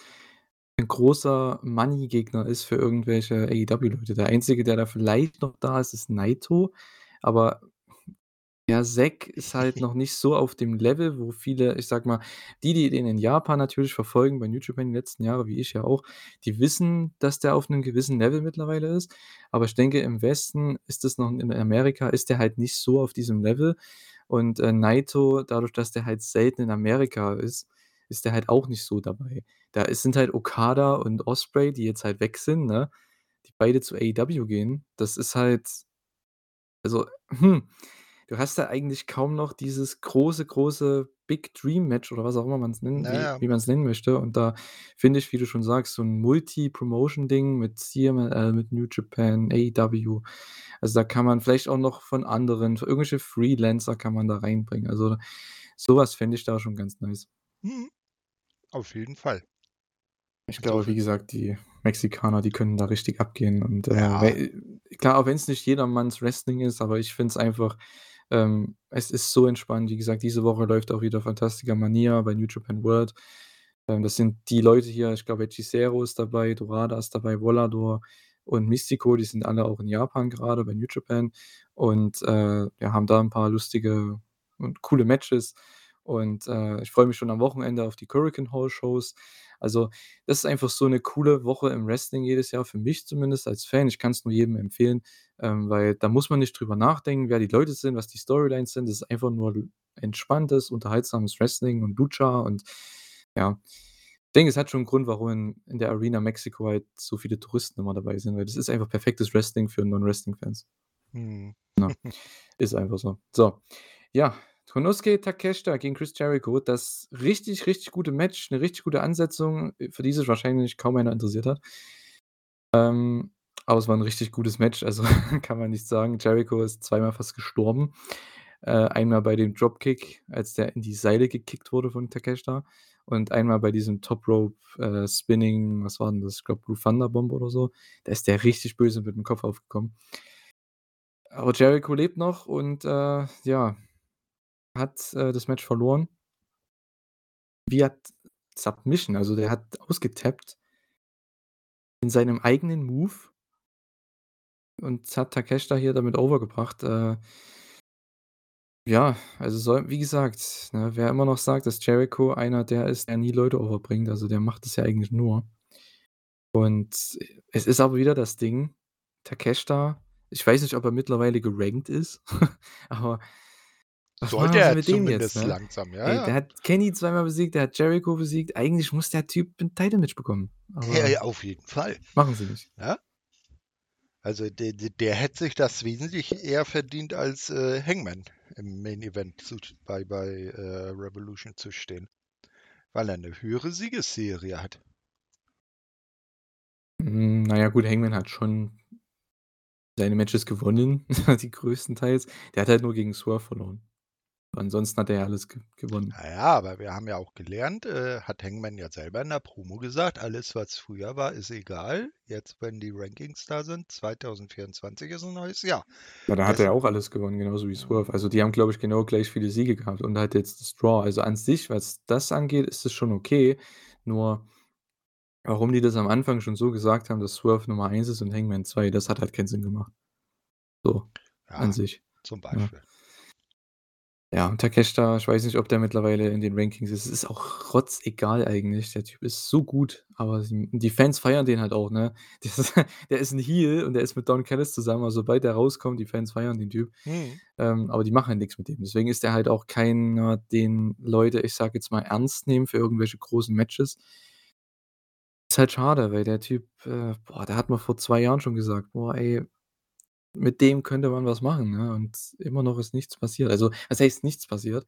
Speaker 1: 'n großer Money-Gegner ist für irgendwelche AEW-Leute. Der Einzige, der da vielleicht noch da ist, ist Naito, aber ja, Zack ist halt (laughs) noch nicht so auf dem Level, wo viele ich sage mal, die, die den in Japan natürlich verfolgen, bei New Japan die letzten Jahre, wie ich ja auch, die wissen, dass der auf 'nem gewissen Level mittlerweile ist. Aber ich denke, im Westen ist das noch in Amerika ist der halt nicht so auf diesem Level. Und, äh, Naito, dadurch, dass der halt selten in Amerika ist, ist der halt auch nicht so dabei. Da es sind halt Okada und Ospreay, die jetzt halt weg sind, ne, die beide zu AEW gehen. Das ist halt also, hm, du hast da eigentlich kaum noch dieses große, große Big Dream Match oder was auch immer man's nennen
Speaker 2: Na
Speaker 1: wie wie man's nennen möchte. Und da finde ich, wie du schon sagst, so 'n Multi-Promotion-Ding mit CMLL, mit New Japan, AEW. Also, da kann man vielleicht auch noch von anderen irgendwelche Freelancer kann man da reinbringen. Also, so was fände ich da schon ganz nice.
Speaker 2: Mhm. Auf jeden Fall.
Speaker 1: Ich
Speaker 2: So
Speaker 1: glaube, wie gesagt, die Mexikaner, die können da richtig abgehen und, äh,
Speaker 2: Ja.
Speaker 1: klar, auch wenn's nicht jedermanns Wrestling ist, aber ich finde es einfach ähm, es ist so entspannt. Wie gesagt, diese Woche läuft auch wieder Fantastica Mania bei New Japan World. Ähm, das sind die Leute hier ich glaube, Hechicero ist dabei, Dorada ist dabei, Volador und Místico, die sind alle auch in Japan grade bei New Japan und, äh, ja, haben da 'n paar lustige und coole Matches. Und, äh, ich freue mich schon am Wochenende auf die Korakuen Hall-Shows. Also, das ist einfach so 'ne coole Woche im Wrestling jedes Jahr, für mich zumindest als Fan. Ich kann's nur jedem empfehlen, ähm, weil da muss man nicht drüber nachdenken, wer die Leute sind, was die Storylines sind. Das ist einfach nur entspanntes, unterhaltsames Wrestling und Lucha und ja. Ich denke, es hat schon 'n Grund, warum in in der Arena Mexiko halt so viele Touristen immer dabei sind, weil das ist einfach perfektes Wrestling für Non-Wrestling-Fans. Ja, ist einfach so. So, ja, Konosuke Takeshita gegen Chris Jericho, das richtig, richtig gute Match, 'ne richtig gute Ansetzung, für die sich wahrscheinlich kaum einer interessiert hat. Ähm, aber es war 'n richtig gutes Match, also (laughs) kann man nicht sagen. Jericho ist zweimal fast gestorben. Äh, einmal bei dem Dropkick, als der in die Seile gekickt wurde von Takeshita und einmal bei diesem Top Rope, äh, Spinning was war denn das? Ich glaube, Blue Thunder Bomb oder so. Da ist der richtig böse mit dem Kopf aufgekommen. Aber Jericho lebt noch und, äh, ja, hat, äh, das Match verloren. Via Submission, also der hat ausgetappt in seinem eigenen Move und hat Takeshita hier damit over gebracht, äh ja, also soll wie gesagt, ne, wer immer noch sagt, dass Jericho einer der ist, der nie Leute overbringt, also der macht das ja eigentlich nur. Und es ist aber wieder das Ding, Takeshita ich weiß nicht, ob er mittlerweile gerankt ist, (laughs) aber
Speaker 2: Sollte er
Speaker 1: mit dem jetzt,
Speaker 2: zumindest
Speaker 1: ne?
Speaker 2: langsam, ja,
Speaker 1: Ey,
Speaker 2: ja.
Speaker 1: der hat Kenny zweimal besiegt, der hat Jericho besiegt. Eigentlich muss der Typ 'n Title-Match bekommen,
Speaker 2: Ja, ja, auf jeden Fall.
Speaker 1: machen sie nicht.
Speaker 2: Ja. Also de de der hätte sich das wesentlich eher verdient als, äh, Hangman im Main Event zu bei bei, äh, Revolution zu stehen, weil er 'ne höhere Siegesserie hat.
Speaker 1: Hm, na ja, gut, Hangman hat schon seine Matches gewonnen, (laughs) die größtenteils. Der hat halt nur gegen Swerve verloren. Ansonsten hat er ja alles ge gewonnen.
Speaker 2: Na ja, aber wir haben ja auch gelernt, äh, hat Hangman ja selber in der Promo gesagt: „Alles, was früher war, ist egal. Jetzt, wenn die Rankings da sind 2024 ist 'n neues Jahr.“
Speaker 1: Ja, da hat er
Speaker 2: Das
Speaker 1: ja auch alles gewonnen, genauso wie Swerve.
Speaker 2: Mhm.
Speaker 1: Also, die haben, glaube ich, genau gleich viele Siege gehabt und halt jetzt das Draw. Also, an sich, was das angeht, ist es schon okay. Nur warum die das am Anfang schon so gesagt haben, dass Swerve Nummer 1 ist und Hangman 2, das hat halt keinen Sinn gemacht. So, an
Speaker 2: Ja,
Speaker 1: sich,
Speaker 2: zum? Beispiel.
Speaker 1: Ja, und Takeshita, ich weiß nicht, ob der mittlerweile in den Rankings ist. Es ist auch rotzegal eigentlich. Der Typ ist so gut, aber die die Fans feiern den halt auch, ne? (laughs) Das ist der ist 'n Heel und der ist mit Don Callis zusammen. Also, sobald der rauskommt, die Fans feiern den Typ.
Speaker 2: Mhm.
Speaker 1: Ähm, aber die machen halt nix mit dem. Deswegen ist der halt auch keiner, den Leute, ich sage jetzt mal, ernst nehmen für irgendwelche großen Matches. Ist halt schade, weil der Typ, äh, boah, da hat man vor 2 Jahren schon gesagt: „Boah, ey, mit dem könnte man was machen“, ne? Und immer noch ist nichts passiert. Also, was heißt nichts passiert?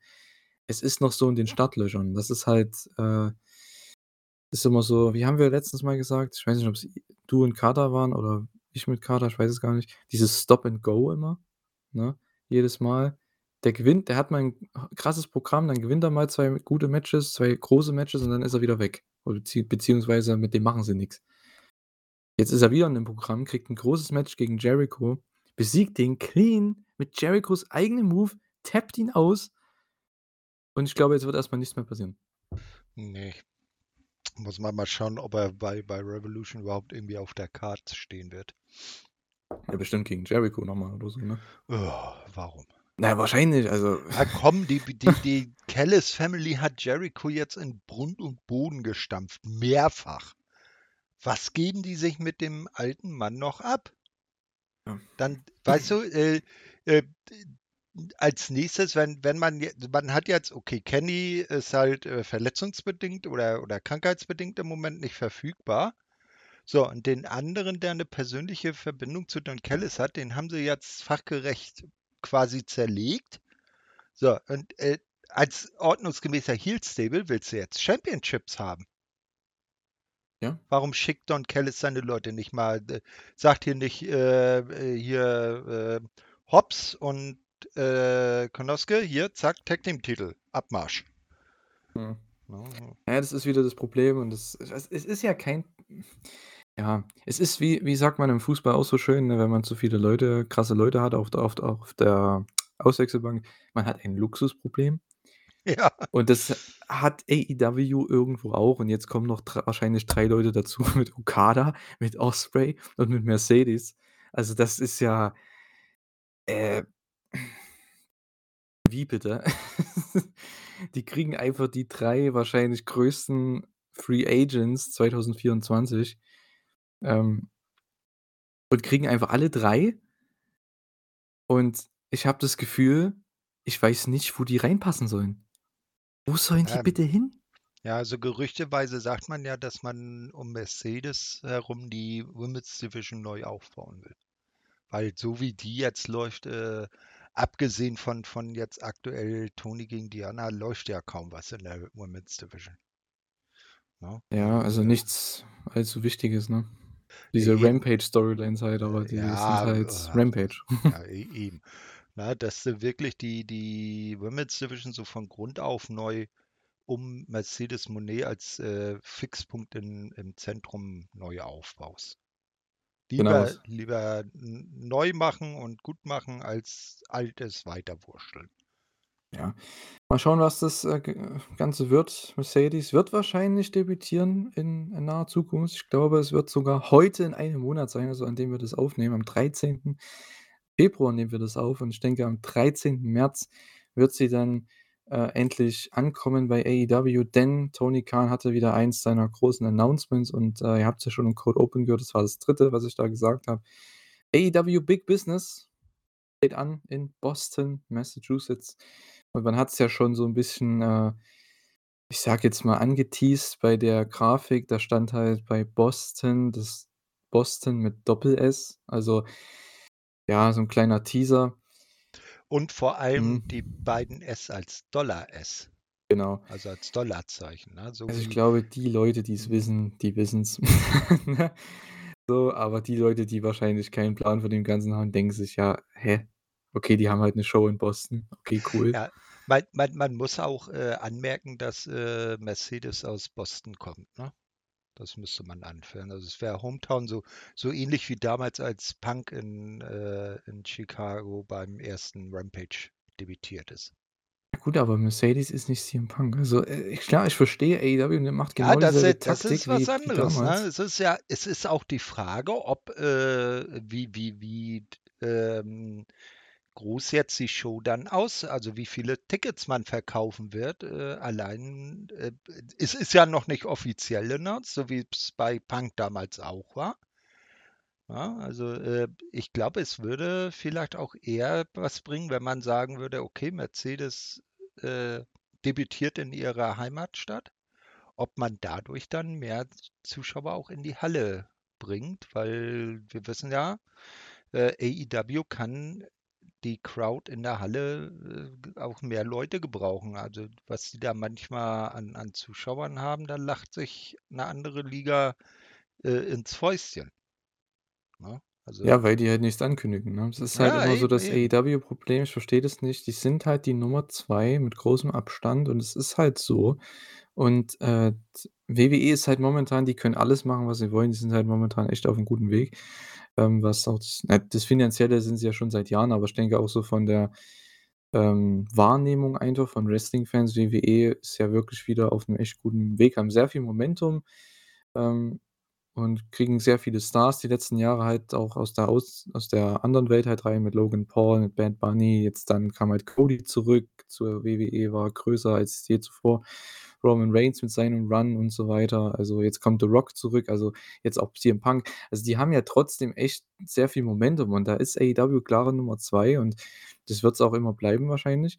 Speaker 1: Es ist noch so in den Startlöchern. Das ist halt, äh ist immer so wie haben wir letztens mal gesagt? Ich weiß nicht, ob's i du und Kater waren oder ich mit Kater, ich weiß es gar nicht. Dieses Stop and Go immer, ne? Jedes Mal. Der gewinnt der hat mal 'n h krasses Programm, dann gewinnt er mal 2 gute Matches, 2 große Matches und dann ist er wieder weg. Beziehungsweise mit dem machen sie nix. Jetzt ist er wieder in 'nem Programm, kriegt 'n großes Match gegen Jericho, besiegt den clean mit Jerichos eigenem Move, tappt ihn aus Und ich glaube, jetzt wird erst mal nichts mehr passieren.
Speaker 2: Ne. Muss man mal schauen, ob er bei bei Revolution überhaupt irgendwie auf der Card stehen wird.
Speaker 1: Ja, bestimmt gegen Jericho noch mal oder so, ne?
Speaker 2: warum?
Speaker 1: Na wahrscheinlich, also
Speaker 2: Ja komm, die die die Callis Family hat Jericho jetzt in Grund und Boden gestampft, mehrfach. Was geben die sich mit dem alten Mann noch ab? Dann, weißt du, äh, äh, als Nächstes, wenn wenn man man hat jetzt okay, Kenny ist halt, äh, verletzungsbedingt oder oder krankheitsbedingt im Moment nicht verfügbar. So, und den anderen, der 'ne persönliche Verbindung zu Don Callis hat, den haben sie jetzt fachgerecht quasi zerlegt. So, und, äh, als ordnungsgemäßer Heel Stable willst du jetzt Championships haben.
Speaker 1: Ja.
Speaker 2: Warum schickt Don Callis seine Leute nicht mal äh, sagt hier nicht, äh, äh, hier, äh, Hobbs und, äh, Konoske, hier, zack, Tag Team Titel, Abmarsch.
Speaker 1: Mhm. Ja, das ist wieder das Problem und das es es ist ja kein ja, es ist wie wie sagt man im Fußball auch so schön, ne, wenn man zu viele Leute krasse Leute hat auf der auf auf der Auswechselbank, man hat ein Luxusproblem.
Speaker 2: Ja.
Speaker 1: Und das hat AEW irgendwo auch und jetzt kommen noch dr wahrscheinlich 3 Leute dazu (laughs) mit Okada, mit Ospreay und mit Mercedes. Also, das ist ja äh wie bitte? (laughs) Die kriegen einfach die 3 wahrscheinlich größten Free Agents 2024, ähm und kriegen einfach alle 3 und ich habe das Gefühl, ich weiß nicht, wo die reinpassen sollen. Wo sollen die
Speaker 2: Ähm,
Speaker 1: bitte hin?
Speaker 2: ja, also gerüchteweise sagt man ja, dass man um Mercedes herum die Women's Division neu aufbauen will. Weil so wie die jetzt läuft, äh, abgesehen von von jetzt aktuell Toni gegen Diana, läuft ja kaum was in der Women's Division. Ne?
Speaker 1: Ja,
Speaker 2: Und,
Speaker 1: also nichts allzu Wichtiges, ne? Diese. Rampage-Storylines halt, aber die sind
Speaker 2: ja,
Speaker 1: halt
Speaker 2: äh,
Speaker 1: Rampage.
Speaker 2: ja, (laughs) e eben. Na, dass du wirklich die die Women's Division so von Grund auf neu um Mercedes Moné als, äh, Fixpunkt in im Zentrum neu aufbaust.
Speaker 1: Genau.
Speaker 2: Lieber lieber n neu machen und gut machen, als Altes weiterwursteln.
Speaker 1: Ja. Mal schauen, was das, äh, Ganze wird. Mercedes wird wahrscheinlich debütieren in in naher Zukunft. Ich glaube, es wird sogar heute in einem Monat sein, also an dem wir das aufnehmen, am 13. Februar nehmen wir das auf und ich denke, am 13. März wird sie dann, äh, endlich ankommen bei AEW, denn Tony Khan hatte wieder eins seiner großen Announcements und, äh, ihr habt's ja schon im Cold Open gehört, das war das 3., was ich da gesagt habe. AEW Big Business steht an in Boston, Massachusetts. Und man hat's ja schon so 'n bisschen, äh, ich sage jetzt mal, angeteased bei der Grafik. Da stand halt bei Boston das Boston mit Doppel-S, also ja, so 'n kleiner Teaser.
Speaker 2: Und vor allem die
Speaker 1: Mhm.
Speaker 2: beiden S als Dollar-S.
Speaker 1: Genau.
Speaker 2: Also als Dollarzeichen, ne? So
Speaker 1: Also, ich
Speaker 2: wie
Speaker 1: glaube, die Leute, die's
Speaker 2: mhm.
Speaker 1: wissen, die wissen's. (laughs) Ne? So, aber die Leute, die wahrscheinlich keinen Plan von dem Ganzen haben, denken sich: „Ja, hä? Okay, die haben halt 'ne Show in Boston. Okay, cool.“
Speaker 2: Ja, man man man muss auch, äh, anmerken, dass, äh, Mercedes aus Boston kommt, ne? Das müsste man anführen. Also, es wäre Hometown so so ähnlich wie damals, als Punk in äh, in Chicago beim ersten Rampage debütiert ist.
Speaker 1: Ja gut, aber Mercedes ist nicht CM Punk. Also, äh, klar, ich verstehe, AEW, der macht
Speaker 2: Ja,
Speaker 1: genau
Speaker 2: das
Speaker 1: dieselbe
Speaker 2: i das ist
Speaker 1: Taktik
Speaker 2: was
Speaker 1: wie wie
Speaker 2: anderes, ne?
Speaker 1: damals.
Speaker 2: Es ist ja es ist auch die Frage, ob, äh wie wie wie ähm, groß jetzt die Show dann aus also, wie viele Tickets man verkaufen wird, äh, allein, äh, es ist ja noch nicht offiziell announced, so wie's bei Punk damals auch war. Ja, also, äh, ich glaube, es würde vielleicht auch eher was bringen, wenn man sagen würde: „Okay, Mercedes, äh, debütiert in ihrer Heimatstadt.“ Ob man dadurch dann mehr Zuschauer auch in die Halle bringt, weil wir wissen ja, äh, AEW kann die Crowd in der Halle, äh, auch mehr Leute gebrauchen. Also, was die da manchmal an an Zuschauern haben, da lacht sich 'ne andere Liga, äh, ins Fäustchen. Ne? Also
Speaker 1: Ja, weil die halt nichts ankündigen, ne? Es ist halt
Speaker 2: Ja,
Speaker 1: immer so das. AEW-Problem, ich verstehe das nicht. Die sind halt die Nummer 2 mit großem Abstand und es ist halt so. Und, äh, WWE ist halt momentan die können alles machen, was sie wollen. Die sind halt momentan echt auf'm guten Weg. Ähm, was auch das na, das Finanzielle sind sie ja schon seit Jahren, aber ich denke auch so von der ähm, Wahrnehmung einfach von Wrestling-Fans. WWE ist ja wirklich wieder auf 'nem echt guten Weg, haben sehr viel Momentum, ähm, und kriegen sehr viele Stars die letzten Jahre halt auch aus der aus aus der anderen Welt halt rein mit Logan Paul, mit Bad Bunny. Jetzt dann kam halt Cody zurück zur WWE, war größer als je zuvor. Roman Reigns mit seinem Run und so weiter. Also, jetzt kommt The Rock zurück, also, jetzt auch CM Punk. Also, die haben ja trotzdem echt sehr viel Momentum und da ist AEW klare Nummer 2 und das wird's auch immer bleiben wahrscheinlich.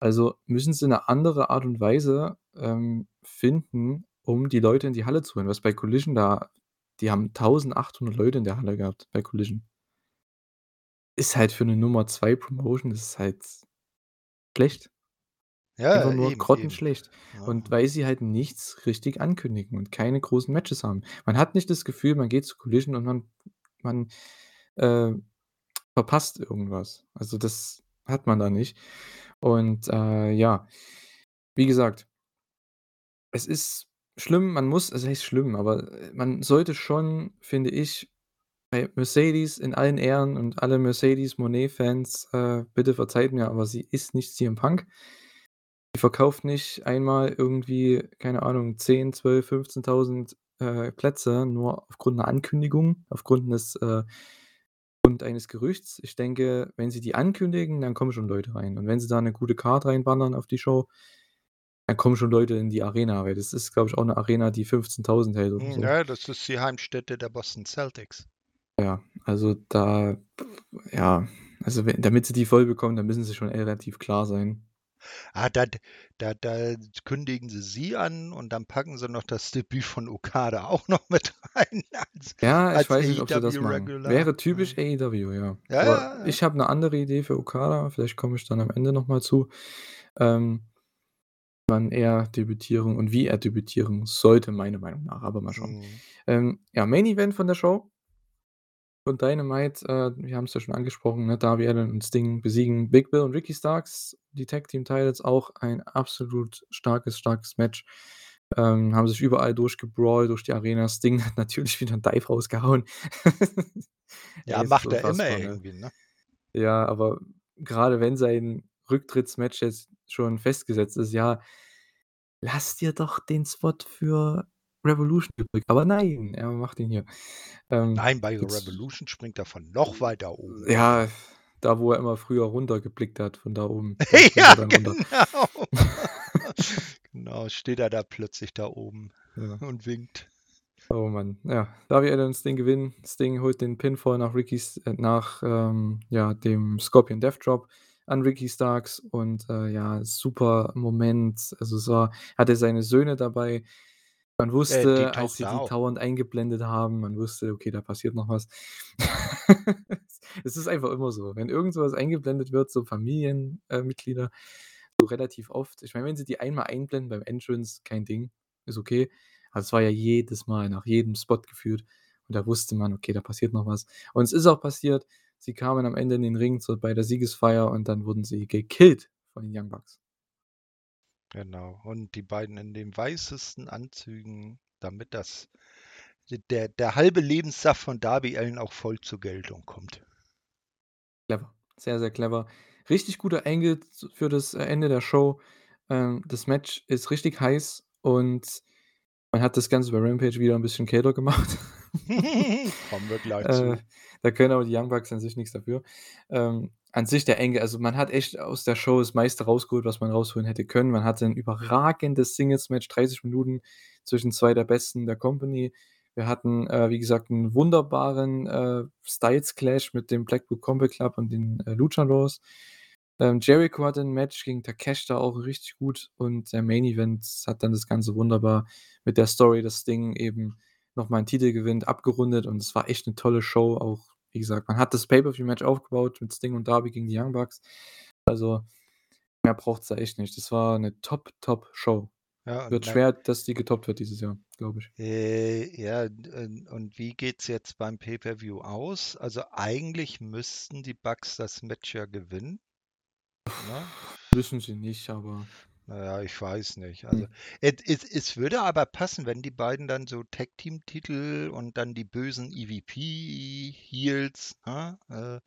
Speaker 1: Also, müssen sie 'ne andere Art und Weise, ähm, finden, um die Leute in die Halle zu holen. Was bei Collision da die haben 1.800 Leute in der Halle gehabt bei Collision. Ist halt für 'ne Nummer 2 Promotion ist es halt schlecht.
Speaker 2: Ja,
Speaker 1: Einfach nur
Speaker 2: eben, eben.
Speaker 1: grottenschlecht.
Speaker 2: Ja.
Speaker 1: Und weil sie halt nichts richtig ankündigen und keine großen Matches haben. Man hat nicht das Gefühl, man geht zu Collision und man man, äh, verpasst irgendwas. Also, das hat man da nicht. Und, äh, ja, wie gesagt es ist schlimm, man muss also, heißt schlimm, aber, äh, man sollte schon, finde ich bei Mercedes in allen Ehren und alle Mercedes Moné-Fans, äh, bitte verzeiht mir, aber sie ist nicht CM Punk. Die verkauft nicht einmal irgendwie, keine Ahnung, 10, 12, 15.000, äh, Plätze nur aufgrund 'ner Ankündigung, aufgrund 'nes, äh Grund eines Gerüchts. Ich denke, wenn sie die ankündigen, dann kommen schon Leute rein. Und wenn sie da 'ne gute Card reinballern auf die Show, dann kommen schon Leute in die Arena, weil das ist, glaube ich, auch 'ne Arena, die 15.000 hält oder
Speaker 2: Hm,
Speaker 1: so.
Speaker 2: ja, das ist die Heimstätte der Boston Celtics.
Speaker 1: Ja, also, da ja, also, damit sie die voll bekommen, dann müssen sie schon relativ klar sein.
Speaker 2: Ah, da da da kündigen sie sie an und dann packen sie noch das Debüt von Okada auch noch (laughs) mit rein als
Speaker 1: Ja, ich
Speaker 2: als
Speaker 1: weiß nicht, ob sie das machen.
Speaker 2: AEW-Regular.
Speaker 1: Wäre
Speaker 2: Ja.
Speaker 1: typisch AEW, ja.
Speaker 2: Ja,
Speaker 1: Aber
Speaker 2: ja, ja.
Speaker 1: ich habe 'ne andere Idee für Okada, vielleicht komme ich dann am Ende noch mal zu, ähm, wann er debütieren und wie er debütieren sollte, meiner Meinung nach, aber mal schauen.
Speaker 2: Mhm.
Speaker 1: Ähm, ja, Main Event von der Show von Dynamite, äh, wir haben's ja schon angesprochen, ne, Darby Allin und Sting besiegen Big Bill und Ricky Starks, die Tag Team Titles, auch ein absolut starkes, starkes Match. Ähm, haben sich überall durchgebrawlt durch die Arena. Sting (laughs) hat natürlich wieder 'n Dive rausgehauen. (laughs)
Speaker 2: Ja,
Speaker 1: es
Speaker 2: macht er immer
Speaker 1: ne?
Speaker 2: irgendwie, ne?
Speaker 1: Ja, aber grade wenn sein Rücktrittsmatch jetzt schon festgesetzt ist, ja lass dir doch den Spot für Revolution übrig. Aber nein, er macht ihn hier. Ähm,
Speaker 2: Nein, bei
Speaker 1: jetzt
Speaker 2: Revolution springt er von noch weiter oben.
Speaker 1: Ja, da, wo er immer früher runtergeblickt hat von da oben, (laughs)
Speaker 2: Ja, genau. (laughs) Genau, steht er da plötzlich da oben
Speaker 1: Ja.
Speaker 2: und winkt.
Speaker 1: Oh Mann, ja. Darby und Sting gewinnen. Sting holt den Pinfall nach Rickys äh, nach, ähm, ja, dem Scorpion Death Drop an Ricky Starks und, äh, ja, super Moment. Also, es war hatte seine Söhne dabei. Man
Speaker 2: Äh,
Speaker 1: wusste, als sie die dauernd eingeblendet haben man wusste: „Okay, da passiert noch was.“ (laughs) Es ist einfach immer so. Wenn irgend so was eingeblendet wird, so Familien äh, Mitglieder, so relativ oft ich meine, wenn sie die einmal einblenden beim Entrance, kein Ding, ist okay. Aber es war ja jedes Mal nach jedem Spot gefühlt und da wusste man: „Okay, da passiert noch was.“ Und es ist auch passiert. Sie kamen am Ende in den Ring so bei der Siegesfeier und dann wurden sie gekillt von den Young Bucks.
Speaker 2: Genau. Und die beiden in den weißesten Anzügen, damit das der der halbe Lebenssaft von Darby Allin auch voll zur Geltung kommt.
Speaker 1: Clever, sehr, sehr clever. Richtig guter Angle z für das, äh, Ende der Show. Ähm, das Match ist richtig heiß und man hat das Ganze bei Rampage wieder 'n bisschen kälter gemacht. (laughs)
Speaker 2: Kommen wir gleich
Speaker 1: Äh,
Speaker 2: zu.
Speaker 1: da können aber die Young Bucks an sich nix dafür. Ähm, an sich der Angle also, man hat echt aus der Show das meiste rausgeholt, was man rausholen hätte können. Man hatte 'n überragendes Singles-Match, 30 Minuten zwischen 2 der Besten der Company. Wir hatten, äh, wie gesagt, 'n wunderbaren, äh, Styles-Clash mit dem Blackpool Combat Club und den, äh, Luchadors. Ähm, Jericho hatte 'n Match gegen Takeshita, auch richtig gut und der Main Event hat dann das Ganze wunderbar mit der Story, dass Sting eben noch mal 'n Titel gewinnt, abgerundet und es war echt 'ne tolle Show. Auch, wie gesagt, man hat das Pay-per-View-Match aufgebaut mit Sting und Darby gegen die Young Bucks. Also, mehr braucht's da echt nicht. Das war 'ne Top, Top-Show.
Speaker 2: Ja, und
Speaker 1: Wird schwer, dass die getoppt wird dieses Jahr, glaube ich.
Speaker 2: Äh, ja, und wie geht's jetzt beim Pay-per-View aus? Also, eigentlich müssten die Bucks das Match ja gewinnen. Ne?
Speaker 1: Müssen sie nicht, aber
Speaker 2: Na ja, ich weiß nicht.
Speaker 1: Hm.
Speaker 2: Also, et es es würde aber passen, wenn die beiden dann so Tag-Team-Titel und dann die bösen EVP-Heels, ne, äh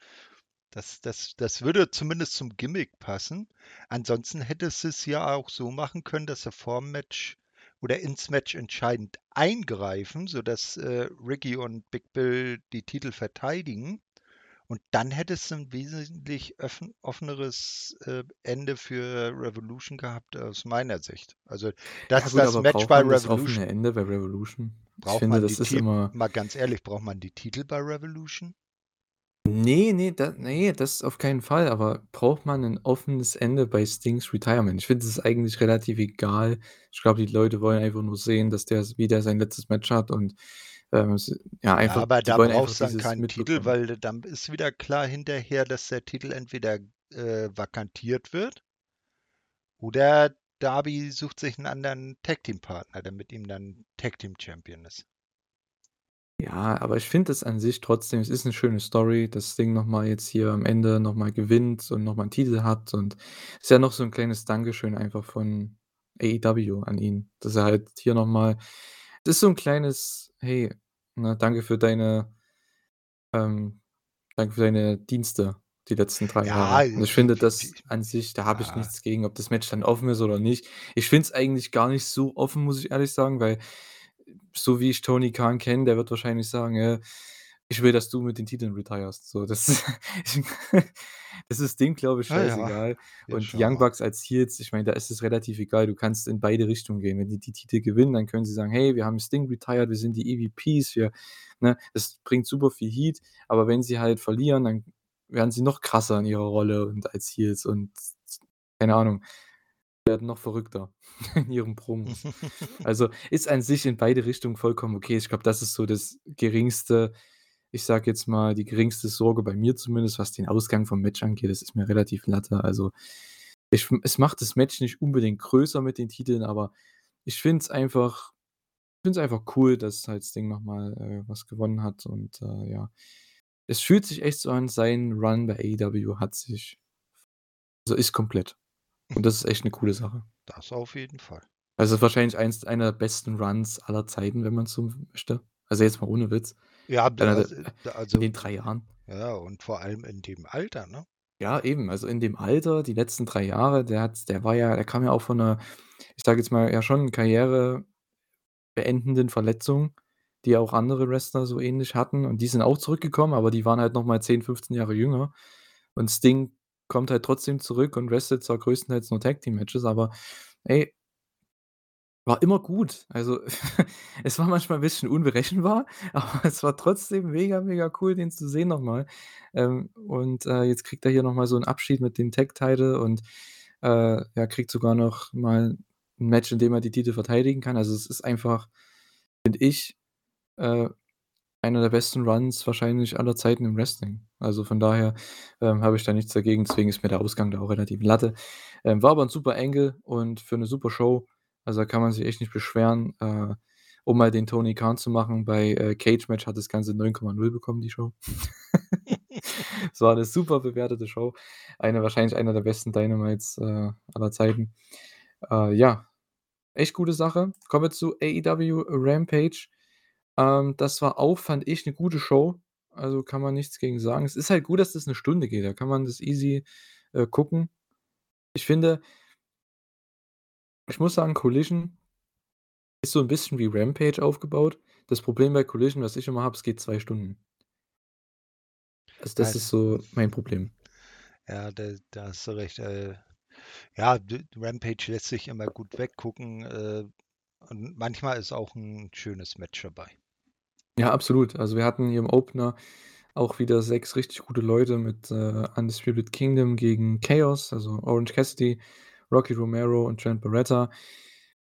Speaker 2: Das das das würde zumindest zum Gimmick passen. Ansonsten hättest du's ja auch so machen können, dass sie vorm Match oder ins Match entscheidend eingreifen, sodass, äh, Ricky und Big Bill die Titel verteidigen. Und dann hättest du 'n wesentlich offeneres, äh, Ende für Revolution gehabt aus meiner Sicht. Also,
Speaker 1: Ja
Speaker 2: dass
Speaker 1: gut,
Speaker 2: das Match
Speaker 1: braucht
Speaker 2: bei
Speaker 1: man das offene
Speaker 2: Revolution
Speaker 1: Ende bei Revolution? Ich
Speaker 2: Braucht
Speaker 1: finde,
Speaker 2: man
Speaker 1: das ist immer
Speaker 2: mal ganz ehrlich, braucht man die Titel bei Revolution?
Speaker 1: Ne, ne, da ne, das auf keinen Fall, aber braucht man 'nen offenes Ende bei Stings Retirement? Ich finde, das ist eigentlich relativ egal. Ich glaube, die Leute wollen einfach nur sehen, dass der wie der sein letztes Match hat und, ähm, ja,
Speaker 2: Ja,
Speaker 1: einfach
Speaker 2: aber
Speaker 1: die
Speaker 2: da brauchst du dann keinen Titel, weil dann ist wieder klar hinterher, dass der Titel entweder, äh, vakantiert wird oder Darby sucht sich 'n anderen Tag-Team-Partner, der mit ihm dann Tag-Team-Champion ist.
Speaker 1: Ja, aber ich finde es an sich trotzdem es ist 'ne schöne Story, dass Sting noch mal jetzt hier am Ende noch mal gewinnt und noch mal 'n Titel hat und ist ja noch so 'n kleines Dankeschön einfach von AEW an ihn, dass er halt hier noch mal das ist so 'n kleines: „Hey, ne, danke für deine ähm, danke für deine Dienste die letzten 3
Speaker 2: Ja,
Speaker 1: Jahre.“ Und ich finde das an sich da habe ich
Speaker 2: ja.
Speaker 1: nichts gegen, ob das Match dann offen ist oder nicht. Ich finde es eigentlich gar nicht so offen, muss ich ehrlich sagen, weil so wie ich Tony Khan kenne, der wird wahrscheinlich sagen: „Ja, ich will, dass du mit den Titeln retirest.“ So, das (laughs) das ist dem, glaube ich,
Speaker 2: Ja, ja,
Speaker 1: scheißegal.
Speaker 2: wir
Speaker 1: Und die Young. Bucks als Heels, ich meine, da ist es relativ egal. Du kannst in beide Richtungen gehen. Wenn die die Titel gewinnen, dann können sie sagen: „Hey, wir haben Sting retired, wir sind die EVPs, wir“ ne? Das bringt super viel Heat, aber wenn sie halt verlieren, dann werden sie noch krasser in ihrer Rolle und als Heels und keine Ahnung, werden noch verrückter (laughs) in ihren Promos. (laughs) Also, ist an sich in beide Richtungen vollkommen okay. Ich glaube, das ist so das geringste ich sage jetzt mal, die geringste Sorge bei mir zumindest, was den Ausgang vom Match angeht. Das ist mir relativ Latte. Also, ich es macht das Match nicht unbedingt größer mit den Titeln, aber ich finde es einfach finde es einfach cool, dass halt Sting noch mal, äh, was gewonnen hat und, äh, ja. Es fühlt sich echt so an, sein Run bei AEW hat sich also, ist komplett. Und das ist echt 'ne coole Sache.
Speaker 2: Das auf jeden Fall.
Speaker 1: Also, wahrscheinlich eins einer der besten Runs aller Zeiten, wenn man so möchte. Also, jetzt mal ohne Witz.
Speaker 2: Ja, d
Speaker 1: Einer der
Speaker 2: also
Speaker 1: äh, in
Speaker 2: also
Speaker 1: den 3 Jahren.
Speaker 2: ja, und vor allem in dem Alter, ne?
Speaker 1: Ja, eben. Also, in dem Alter, die letzten 3 Jahre, der hat der war ja der kam ja auch von 'ner, ich sage jetzt mal, ja schon karrierebeendenden Verletzung, die auch andere Wrestler so ähnlich hatten und die sind auch zurückgekommen, aber die waren halt noch mal 10, 15 Jahre jünger. Und Sting kommt halt trotzdem zurück und wrestelt zwar größtenteils nur Tag-Team-Matches, aber ey war immer gut. Also, (laughs) es war manchmal 'n bisschen unberechenbar, (laughs) aber es war trotzdem mega, mega cool, den zu sehen noch mal. Ähm, und, äh, jetzt kriegt er hier noch mal so 'n Abschied mit dem Tag-Title und, äh, ja, kriegt sogar noch mal 'n Match, in dem er die Titel verteidigen kann. Also, es ist einfach, finde ich, äh, einer der besten Runs wahrscheinlich aller Zeiten im Wrestling. Also, von daher, ähm, habe ich da nichts dagegen, deswegen ist mir der Ausgang da auch relativ Latte. Ähm, war aber 'n super Angle und für 'ne super Show. Also, da kann man sich echt nicht beschweren. Äh, um mal den Tony Khan zu machen, bei, äh, Cage-Match hat das Ganze 9,0 bekommen, die Show. (laughs) Es war 'ne super bewertete Show. Eine wahrscheinlich einer der besten Dynamites, äh, aller Zeiten. Äh, ja, echt gute Sache. Kommen wir zu AEW Rampage. Ähm, das war auch, fand ich, 'ne gute Show. Also, kann man nichts gegen sagen. Es ist halt gut, dass das 'ne Stunde geht. Da kann man das easy, äh, gucken. Ich finde ich muss sagen, Collision ist so 'n bisschen wie Rampage aufgebaut. Das Problem bei Collision, was ich immer habe, es geht 2 Stunden. Also, das ist so mein Problem.
Speaker 2: Ja, da da hast du recht. Äh, ja, Rampage lässt sich immer gut weggucken, äh, und manchmal ist auch 'n schönes Match dabei.
Speaker 1: Ja, absolut. Also, wir hatten hier im Opener auch wieder 6 richtig gute Leute mit, äh, Undisputed Kingdom gegen Chaos, also Orange Cassidy, Rocky Romero und Trent Beretta.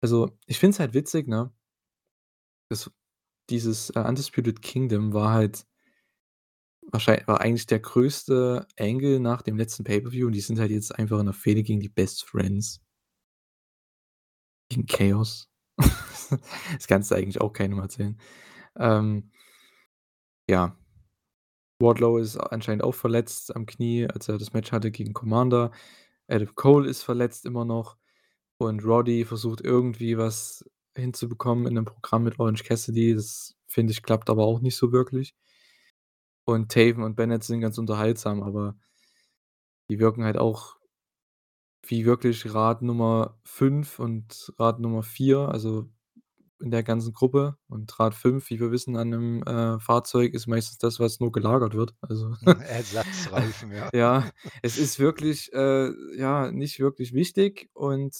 Speaker 1: Also, ich finde es halt witzig, ne? Das dieses, äh, Undisputed Kingdom war halt wahrschei war eigentlich der größte Angle nach dem letzten Pay-per-View und die sind halt jetzt einfach in 'ner Fehde gegen die Best Friends. Gegen Chaos. (laughs) Das kannst du eigentlich auch keinem erzählen. Ähm ja. Wardlow ist anscheinend auch verletzt am Knie, als er das Match hatte gegen Commander. Adam Cole ist verletzt immer noch und Roddy versucht irgendwie was hinzubekommen in 'nem Programm mit Orange Cassidy. Das, finde ich, klappt aber auch nicht so wirklich. Und Taven und Bennett sind ganz unterhaltsam, aber die wirken halt auch wie wirklich Rad Nummer 5 und Rad Nummer 4, also in der ganzen Gruppe. Und Rad 5, wie wir wissen, an 'nem, äh, Fahrzeug ist meistens das, was nur gelagert wird. Also (laughs)
Speaker 2: Ersatzreifen, ja. (laughs)
Speaker 1: ja, es ist wirklich, äh, ja, nicht wirklich wichtig und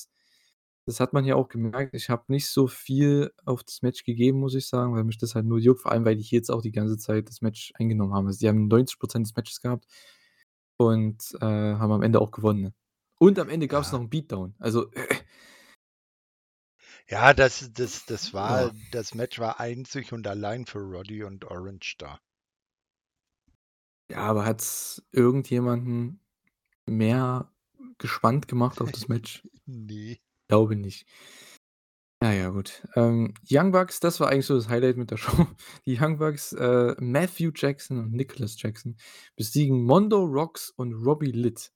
Speaker 1: das hat man hier auch gemerkt. Ich habe nicht so viel auf das Match gegeben, muss ich sagen, weil mich das halt nur juckt, vor allem, weil die Heels auch die ganze Zeit das Match eingenommen haben. Also, die haben 90% des Matches gehabt und, äh, haben am Ende auch gewonnen. Und am Ende gab's
Speaker 2: Ja.
Speaker 1: noch 'n Beatdown. Also (clears throat)
Speaker 2: Ja, das das das war
Speaker 1: Ja.
Speaker 2: das Match war einzig und allein für Roddy und Orange da.
Speaker 1: Ja, aber hat's irgendjemanden mehr gespannt gemacht auf das Match? (laughs)
Speaker 2: Ne.
Speaker 1: Glaube nicht. Na ja, gut. Ähm, Young Bucks, das war eigentlich so das Highlight mit der (laughs) Show. Die Young Bucks, äh, Matthew Jackson und Nicholas Jackson besiegen Mondo Rocks und Robbie Litt.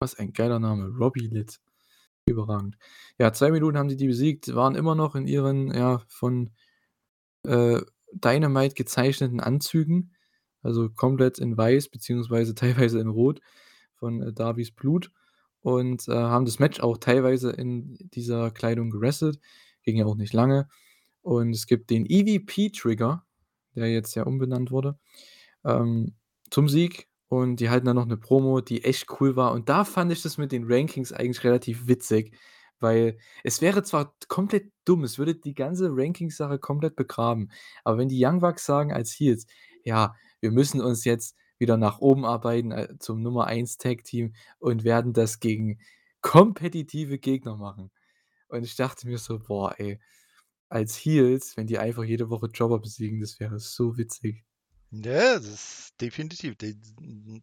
Speaker 1: Was ein geiler Name, Robbie Litt. Überragend. Ja, 2 Minuten haben sie die besiegt, waren immer noch in ihren, ja, von, äh, Dynamite gezeichneten Anzügen, also komplett in weiß beziehungsweise (laughs) teilweise in Rot von, äh, Darby's Blut und, äh, haben das Match auch teilweise in dieser Kleidung gewrestelt. Ging ja auch nicht lange. Und es gibt den EVP-Trigger, der jetzt ja umbenannt wurde, ähm, zum Sieg und die halten dann noch 'ne Promo, die echt cool war. Und da fand ich das mit den Rankings eigentlich relativ witzig, weil es wäre zwar komplett dumm, es würde die ganze Rankings-Sache komplett begraben, aber wenn die Young Bucks sagen als Heels: „Ja, wir müssen uns jetzt wieder nach oben arbeiten, äh, zum Nummer 1 Tag-Team und werden das gegen kompetitive Gegner machen.“ Und ich dachte mir so: „Boah, ey, als Heels, wenn die einfach jede Woche Jobber besiegen, das wäre so witzig.“
Speaker 2: Ja, das ist definitiv de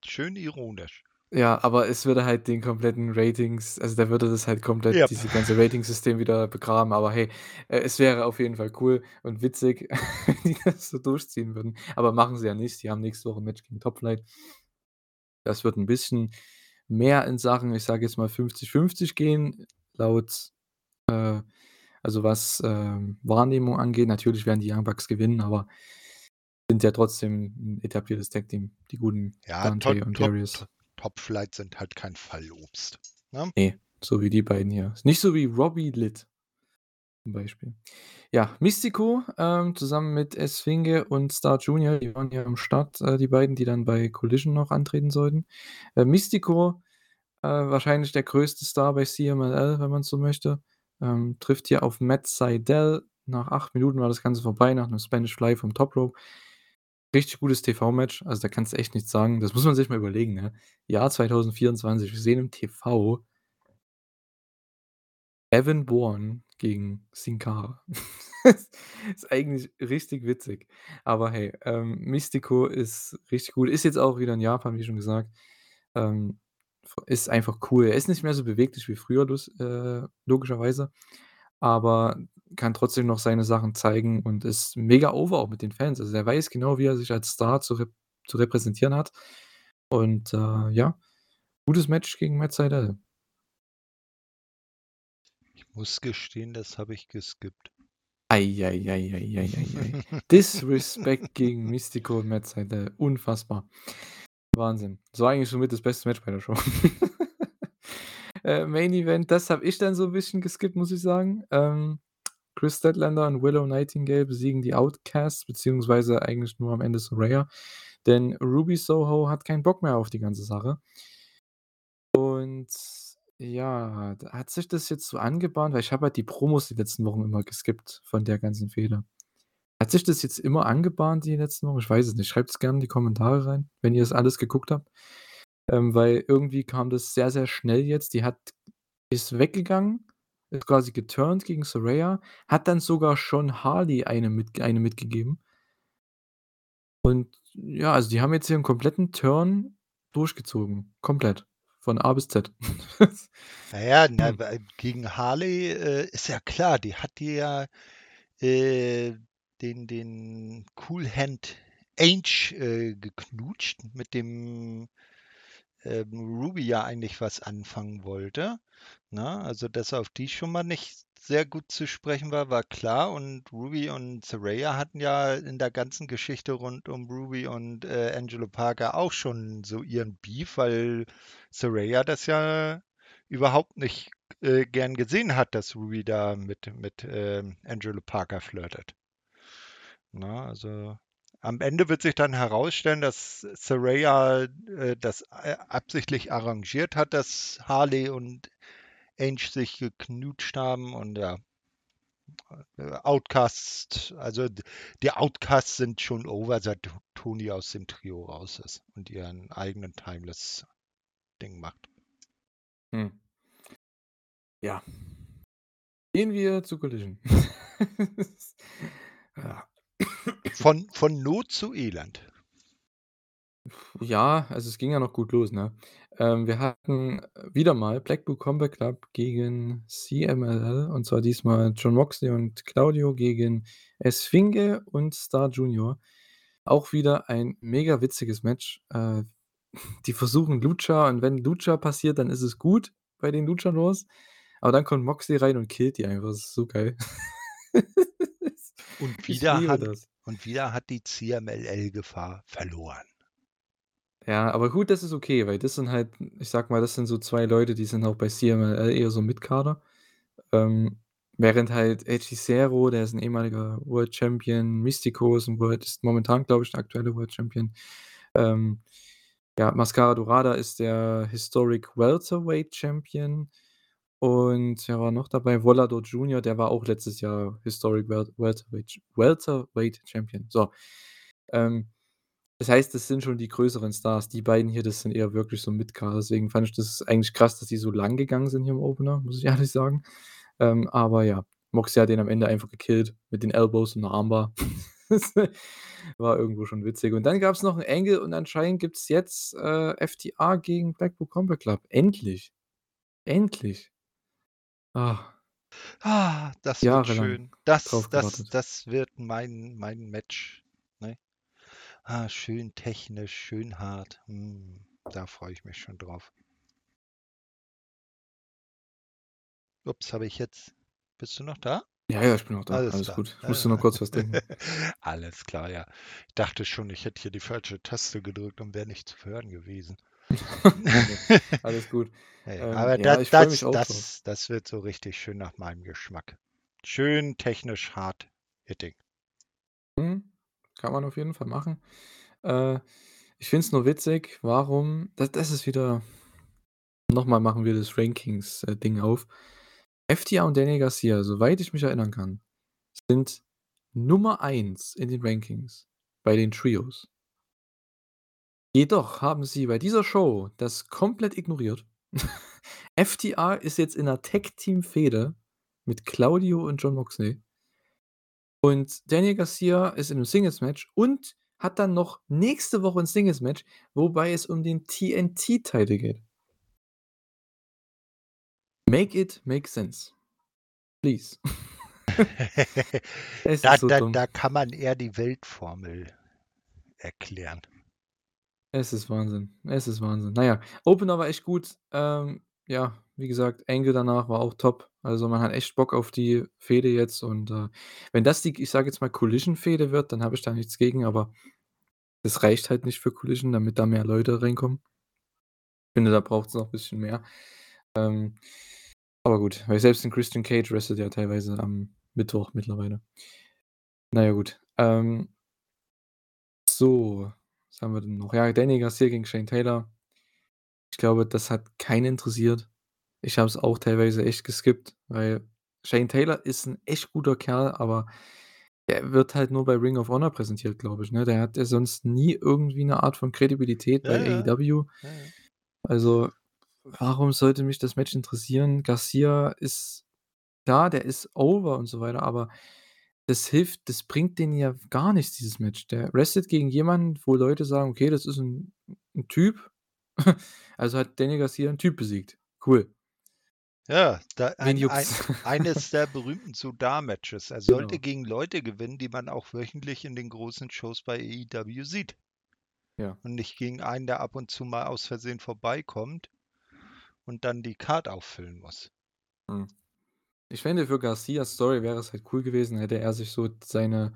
Speaker 2: schön ironisch.
Speaker 1: Ja, aber es würde halt den kompletten Ratings also, da würde das halt komplett
Speaker 2: Jap.
Speaker 1: diese ganze Ratingsystem wieder begraben, aber hey, äh, es wäre auf jeden Fall cool und witzig, wenn (laughs) die das so durchziehen würden. Aber machen sie ja nicht. Die haben nächste Woche 'n Match gegen Top Flight. Das wird 'n bisschen mehr in Sachen, ich sage jetzt mal 50:50 gehen, laut, äh also, was, ähm, Wahrnehmung angeht. Natürlich werden die Young Bucks gewinnen, aber sind ja trotzdem 'n etabliertes Tag-Team, die guten
Speaker 2: Ja, Top
Speaker 1: Dante und
Speaker 2: Top
Speaker 1: Darius.
Speaker 2: T Top Flight sind halt kein Fallobst, ne?
Speaker 1: Ne, so wie die beiden hier. Ist nicht so wie Robbie Litt zum Beispiel. Ja, Místico, ähm, zusammen mit Esfinge und Star Junior, die waren ja am Start, äh, die beiden, die dann bei Collision noch antreten sollten. Äh, Místico, äh, wahrscheinlich der größte Star bei CMLL, wenn man so möchte, ähm, trifft hier auf Matt Sydal. Nach 8 Minuten war das Ganze vorbei nach 'nem Spanish Fly vom Top Rope. Richtig gutes TV-Match, also, da kannst du echt nichts sagen. Das muss man sich mal überlegen, ne? Jahr 2024, wir sehen im TV Evan Bourne gegen Sin Cara. (laughs) Ist eigentlich richtig witzig. Aber hey, ähm, Místico ist richtig gut. Ist jetzt auch wieder in Japan, wie schon gesagt. Ähm, ist einfach cool. Er ist nicht mehr so beweglich wie früher, äh, logischerweise, aber kann trotzdem noch seine Sachen zeigen und ist mega over auch mit den Fans. Also, er weiß genau, wie er sich als Star zu rep zu repräsentieren hat. Und, äh, ja, gutes Match gegen Matt Sydal.
Speaker 2: Ich muss gestehen, das habe ich geskippt.
Speaker 1: Ei, ei, ei, ei, ei, ei, ei. Disrespect gegen Místico und Matt Sydal, unfassbar. Wahnsinn. War eigentlich somit das beste Match bei der Show. (laughs) Äh, Main Event, das habe ich dann so 'n bisschen geskippt, muss ich sagen. Ähm, Kris Statlander und Willow Nightingale besiegen die Outcasts, beziehungsweise eigentlich nur am Ende Saraya, denn Ruby Soho hat keinen Bock mehr auf die ganze Sache. Und ja, hat sich das jetzt so angebahnt, weil ich habe halt die Promos die letzten Wochen immer geskippt von der ganzen Fehde. Hat sich das jetzt immer angebahnt die letzten Wochen? Ich weiß es nicht. Schreibt's gerne in die Kommentare rein, wenn ihr das alles geguckt habt. Ähm, weil irgendwie kam das sehr, sehr schnell jetzt. Die hat ist weggegangen, ist quasi geturnt gegen Saraya, hat dann sogar schon Harley eine mit eine mitgegeben. Und ja, also, die haben jetzt hier 'n kompletten Turn durchgezogen, komplett, von A bis Z. (laughs)
Speaker 2: Na ja, ne, weil gegen Harley, äh, ist ja klar, die hat die ja, äh, den den Cool Hand Angel, äh, geknutscht, mit dem, Ruby ja eigentlich was anfangen wollte, ne? Also, dass auf die schon mal nicht sehr gut zu sprechen war, war klar. Und Ruby und Saraya hatten ja in der ganzen Geschichte rund um Ruby und äh, Angelo Parker auch schon so ihren Beef, weil Saraya das ja überhaupt nicht äh, gern gesehen hat, dass Ruby da mit, mit äh, Angelo Parker flirtet. Na, also am Ende wird sich dann herausstellen, dass Saraya äh, das äh, absichtlich arrangiert hat, dass Harley und Ainge sich geknutscht haben und ja, äh, Outcast, also die Outcasts sind schon over, seit Toni aus dem Trio raus ist und ihren eigenen Timeless-Ding macht. Hm.
Speaker 1: Ja. Gehen wir zu Collision. (laughs)
Speaker 2: ja. Von, von Not zu Elend.
Speaker 1: Ja, also es ging ja noch gut los, ne? Ähm, wir hatten wieder mal Blackpool Combat Club gegen CMLL und zwar diesmal John Moxley und Claudio gegen Esfinge und Star Junior. Auch wieder ein mega witziges Match. Äh, (laughs) die versuchen Lucha und wenn Lucha passiert, dann ist es gut bei den Luchadors. Aber dann kommt Moxley rein und killt die einfach. Das ist so geil. (laughs)
Speaker 2: Und wieder, hat, und wieder hat die CMLL-Gefahr verloren.
Speaker 1: Ja, aber gut, das ist okay, weil das sind halt, ich sag mal, das sind so zwei Leute, die sind auch bei CMLL eher so Mitkader. Ähm, während halt Zero, der ist ein ehemaliger World Champion, Mystico ist, ein World, ist momentan, glaube ich, der aktuelle World Champion. Ähm, ja, Mascara Dorada ist der Historic Welterweight Champion. Und wer war noch dabei? Volador Jr., der war auch letztes Jahr Historic Welterweight, Champion. So. Ähm, das heißt, das sind schon die größeren Stars. Die beiden hier, das sind eher wirklich so Midcard. Deswegen fand ich das eigentlich krass, dass die so lang gegangen sind hier im Opener, muss ich (laughs) ehrlich sagen. Ähm, aber ja, Moxie hat den am Ende einfach gekillt mit den Elbows und einer Armbar. (laughs) war irgendwo schon witzig. Und dann gab es noch einen Engel und anscheinend gibt es jetzt äh, FTA gegen Blackpool Combat Club. Endlich. Endlich.
Speaker 2: Ah. Ah, das wird schön. Das, das, das wird mein, mein Match. Ne? Ah, schön technisch, schön hart. Hm, da freue ich mich schon drauf. Ups, habe ich jetzt. Bist du noch da?
Speaker 1: Ja, ja, ich bin noch da. Alles, Alles gut. Ich musste nur kurz was denken. (laughs)
Speaker 2: Alles klar, ja. Ich dachte schon, ich hätte hier die falsche Taste gedrückt und wäre nicht zu hören gewesen. (laughs)
Speaker 1: Alles gut.
Speaker 2: Ja, ähm, aber ja, das, das, das, das, wird so richtig schön nach meinem Geschmack. Schön technisch hart hitting.
Speaker 1: Mhm. Kann man auf jeden Fall machen. Äh, ich finde es nur witzig, warum. Das, das ist wieder. Nochmal machen wir das Rankings-Ding auf. FTA und Danny Garcia, soweit ich mich erinnern kann, sind Nummer 1 in den Rankings bei den Trios. Jedoch haben sie bei dieser Show das komplett ignoriert. (laughs) FTA ist jetzt in einer Tag-Team-Fehde mit Claudio und John Moxley. Und Daniel Garcia ist in einem Singles-Match und hat dann noch nächste Woche ein Singles-Match, wobei es um den TNT-Title geht. Make it make sense. Please. (laughs) (laughs)
Speaker 2: da, so da, da, kann man eher die Weltformel erklären.
Speaker 1: Es ist Wahnsinn. Es ist Wahnsinn. Naja, Opener war echt gut. Ähm, ja, wie gesagt, Angle danach war auch top. Also man hat echt Bock auf die Fehde jetzt und äh, wenn das die, ich sage jetzt mal, Collision-Fehde wird, dann habe ich da nichts gegen, aber das reicht halt nicht für Collision, damit da mehr Leute reinkommen. Ich finde, da braucht es noch ein bisschen mehr. Ähm, aber gut, weil selbst in Christian Cage restet ja teilweise am Mittwoch mittlerweile. Naja, gut. Ähm, so, was haben wir denn noch? Ja, Danny Garcia gegen Shane Taylor. Ich glaube, das hat keinen interessiert. Ich habe es auch teilweise echt geskippt, weil Shane Taylor ist ein echt guter Kerl, aber der wird halt nur bei Ring of Honor präsentiert, glaube ich, ne? Der hat ja sonst nie irgendwie eine Art von Kredibilität bei ja. AEW. Ja. Also, warum sollte mich das Match interessieren? Garcia ist klar, der ist over und so weiter, aber das hilft das bringt denen ja gar nichts, dieses Match. Der restet gegen jemanden, wo Leute sagen: „Okay, das ist ein 'n Typ.“ (laughs) Also hat Daniel Garcia 'n Typ besiegt. Cool.
Speaker 2: Ja, da ein ein (laughs) eines der berühmten Sudar-Matches. Er sollte Genau. gegen Leute gewinnen, die man auch wöchentlich in den großen Shows bei AEW sieht.
Speaker 1: Ja.
Speaker 2: Und nicht gegen einen, der ab und zu mal aus Versehen vorbeikommt und dann die Card auffüllen muss.
Speaker 1: Mhm. Ich fände, für Garcias Story wäre es halt cool gewesen, hätte er sich so seine,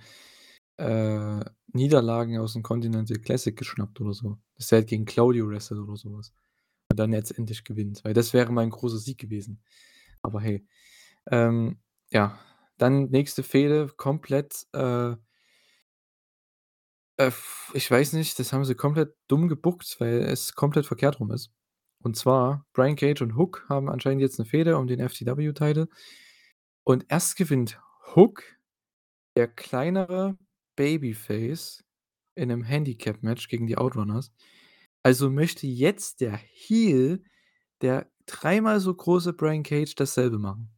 Speaker 1: äh, Niederlagen aus'm Continental Classic geschnappt oder so. Dass er halt gegen Claudio wrestelt oder so was und dann jetzt endlich gewinnt, weil das wäre mein großer Sieg gewesen. Aber hey. Ähm, ja, dann nächste Fehde komplett, äh äh, ich weiß nicht, das haben sie komplett dumm gebookt, weil es komplett verkehrt rum ist. Und zwar, Brian Cage und Hook haben anscheinend jetzt 'ne Fehde um den FTW-Title. Und erst gewinnt Hook, der kleinere Babyface, in 'nem Handicap-Match gegen die Outrunners. Also möchte jetzt der Heel, der dreimal so große Brian Cage dasselbe machen.